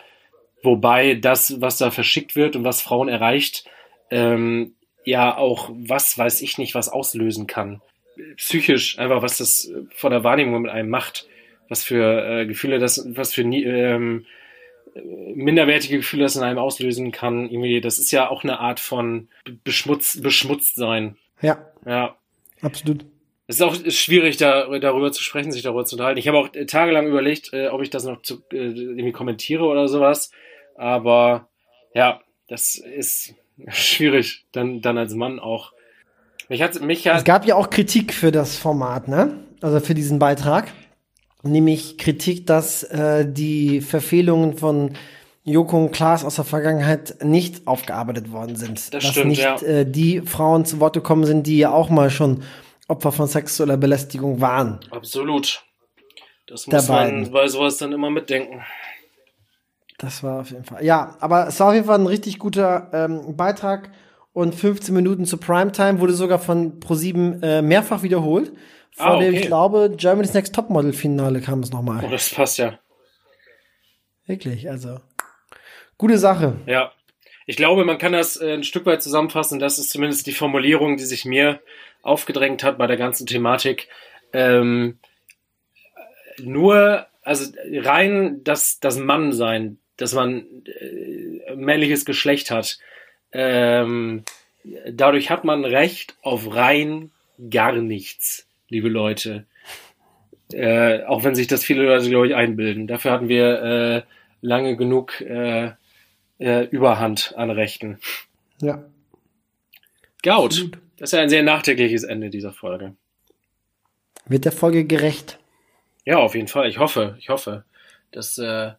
Speaker 1: Wobei das, was da verschickt wird und was Frauen erreicht, ähm, ja auch, was weiß ich nicht, was auslösen kann psychisch einfach, was das von der Wahrnehmung mit einem macht, was für äh, Gefühle das, was für ähm, minderwertige Gefühle das in einem auslösen kann. Irgendwie, das ist ja auch eine Art von Beschmutz, beschmutzt sein.
Speaker 2: Ja.
Speaker 1: Ja.
Speaker 2: Absolut.
Speaker 1: Es ist auch schwierig, da, darüber zu sprechen, sich darüber zu unterhalten. Ich habe auch tagelang überlegt, äh, ob ich das noch zu, äh, irgendwie kommentiere oder sowas. Aber ja, das ist schwierig, dann, dann als Mann auch
Speaker 2: mich hat, mich hat es gab ja auch Kritik für das Format, ne? Also für diesen Beitrag. Nämlich Kritik, dass äh, die Verfehlungen von Joko und Klaas aus der Vergangenheit nicht aufgearbeitet worden sind.
Speaker 1: Das
Speaker 2: dass
Speaker 1: stimmt,
Speaker 2: nicht
Speaker 1: ja.
Speaker 2: äh, die Frauen zu Wort gekommen sind, die ja auch mal schon Opfer von sexueller Belästigung waren.
Speaker 1: Absolut. Das muss man bei sowas dann immer mitdenken.
Speaker 2: Das war auf jeden Fall. Ja, aber es war auf jeden Fall ein richtig guter ähm, Beitrag und 15 Minuten zu Primetime wurde sogar von Pro7 äh, mehrfach wiederholt. Vor ah, okay. dem, ich glaube, Germany's Next Topmodel Finale kam es nochmal.
Speaker 1: Oh, das passt ja.
Speaker 2: Wirklich, also. Gute Sache.
Speaker 1: Ja. Ich glaube, man kann das äh, ein Stück weit zusammenfassen. Das ist zumindest die Formulierung, die sich mir aufgedrängt hat bei der ganzen Thematik. Ähm, nur, also rein das, das Mannsein, dass man äh, männliches Geschlecht hat, ähm, dadurch hat man Recht auf rein gar nichts, liebe Leute. Äh, auch wenn sich das viele Leute, glaube ich, einbilden. Dafür hatten wir äh, lange genug äh, äh, Überhand an Rechten.
Speaker 2: Ja.
Speaker 1: Gaut. Das ist ja ein sehr nachträgliches Ende dieser Folge.
Speaker 2: Wird der Folge gerecht?
Speaker 1: Ja, auf jeden Fall. Ich hoffe, ich hoffe, dass äh,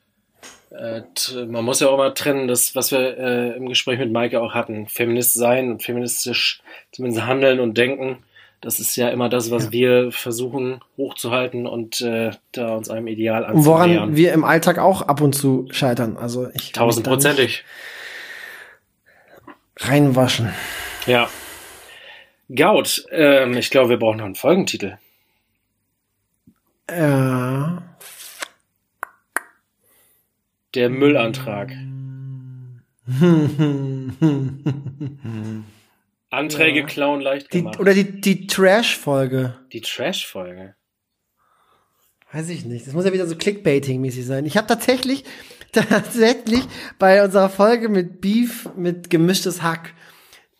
Speaker 1: man muss ja auch mal trennen, das, was wir äh, im Gespräch mit Maike auch hatten, Feminist sein und feministisch zumindest handeln und denken. Das ist ja immer das, was ja. wir versuchen hochzuhalten und äh, da uns einem Ideal
Speaker 2: anzunähern. Woran wir im Alltag auch ab und zu scheitern. Also ich
Speaker 1: tausendprozentig
Speaker 2: reinwaschen.
Speaker 1: Ja. Gaut, ähm, ich glaube, wir brauchen noch einen Folgentitel.
Speaker 2: Ja.
Speaker 1: Der Müllantrag. Anträge ja. klauen leicht
Speaker 2: gemacht. Die, oder die, die Trash-Folge.
Speaker 1: Die Trash-Folge.
Speaker 2: Weiß ich nicht. Das muss ja wieder so Clickbaiting-mäßig sein. Ich habe tatsächlich, tatsächlich bei unserer Folge mit Beef, mit gemischtes Hack,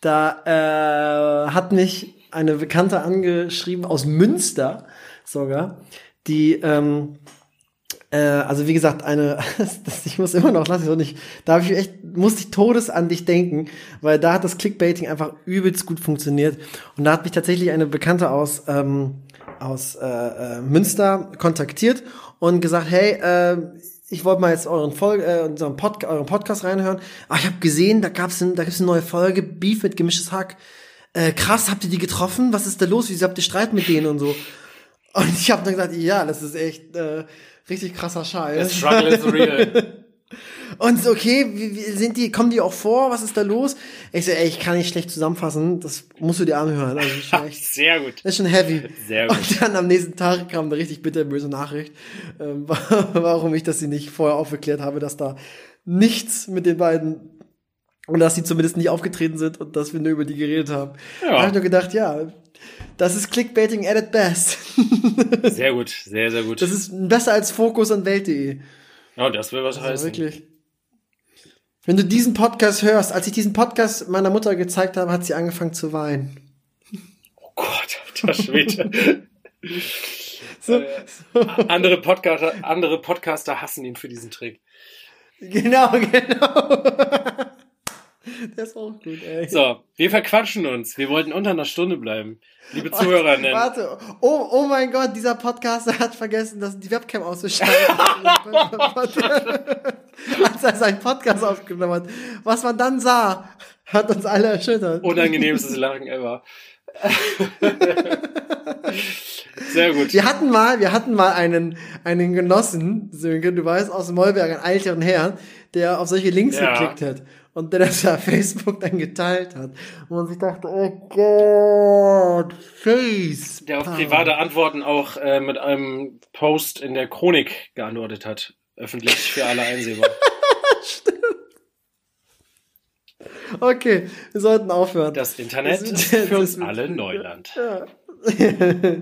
Speaker 2: da äh, hat mich eine Bekannte angeschrieben aus Münster sogar, die ähm, äh, also wie gesagt, eine, das, ich muss immer noch, lass ich so nicht, da ich echt, musste ich todes an dich denken, weil da hat das Clickbaiting einfach übelst gut funktioniert. Und da hat mich tatsächlich eine Bekannte aus, ähm, aus äh, äh, Münster kontaktiert und gesagt, hey, äh, ich wollte mal jetzt euren Folge, äh, unseren Pod euren Podcast reinhören. Ah, ich habe gesehen, da gab's ein, da gibt's eine neue Folge, Beef mit gemischtes Hack. Äh, krass, habt ihr die getroffen? Was ist da los? Wieso habt ihr Streit mit denen und so? Und ich habe dann gesagt, ja, das ist echt äh, richtig krasser Scheiß.
Speaker 1: The struggle is real.
Speaker 2: Und okay, wie, wie sind die, kommen die auch vor? Was ist da los? Ich so, ey, ich kann nicht schlecht zusammenfassen. Das musst du dir anhören. Also,
Speaker 1: ist echt,
Speaker 2: Sehr gut. Das ist schon heavy.
Speaker 1: Sehr gut.
Speaker 2: Und dann am nächsten Tag kam eine richtig bitterböse Nachricht, ähm, warum ich das sie nicht vorher aufgeklärt habe, dass da nichts mit den beiden und dass sie zumindest nicht aufgetreten sind und dass wir nur über die geredet haben. Ja. Da habe ich nur gedacht, ja, das ist Clickbaiting at its best.
Speaker 1: sehr gut, sehr, sehr gut.
Speaker 2: Das ist besser als Fokus und Welt.de.
Speaker 1: Ja, das will was also heißen.
Speaker 2: Wirklich. Wenn du diesen Podcast hörst, als ich diesen Podcast meiner Mutter gezeigt habe, hat sie angefangen zu weinen.
Speaker 1: Oh Gott, alter Schwede. so, äh, so. Andere, Podcaster, andere Podcaster hassen ihn für diesen Trick.
Speaker 2: Genau, genau. Der ist auch gut, ey.
Speaker 1: So, wir verquatschen uns. Wir wollten unter einer Stunde bleiben. Liebe Zuhörerinnen.
Speaker 2: Warte, oh, oh mein Gott, dieser Podcaster hat vergessen, dass die Webcam auszuschalten. Als er seinen Podcast aufgenommen hat. Was man dann sah, hat uns alle erschüttert.
Speaker 1: Unangenehmstes Lachen ever. Sehr gut.
Speaker 2: Wir hatten mal, wir hatten mal einen, einen Genossen, Sönke, du weißt, aus Mollberg, einen älteren Herrn, der auf solche Links
Speaker 1: Ja.
Speaker 2: geklickt hat. Und der das auf Facebook dann geteilt hat. Und man sich dachte, oh Gott, Face.
Speaker 1: Der auf private Antworten auch äh, mit einem Post in der Chronik geantwortet hat. Öffentlich für alle einsehbar.
Speaker 2: Okay, wir sollten aufhören.
Speaker 1: Das Internet
Speaker 2: Das-
Speaker 1: ist für uns alle Neuland.
Speaker 2: Ja.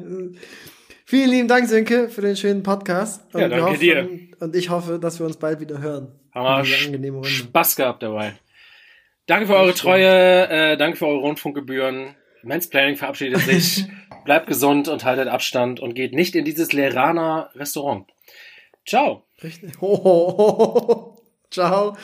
Speaker 2: Vielen lieben Dank, Sönke, für den schönen Podcast. Und
Speaker 1: Ja, danke
Speaker 2: hoffen,
Speaker 1: dir.
Speaker 2: Und ich hoffe, dass wir uns bald wieder hören.
Speaker 1: Wir
Speaker 2: angenehme Runde.
Speaker 1: Spaß gehabt dabei. Danke für eure Treue, äh, danke für eure Rundfunkgebühren. Mansplaining verabschiedet sich. Bleibt gesund und haltet Abstand und geht nicht in dieses Lerana Restaurant. Ciao.
Speaker 2: Richtig. Ciao.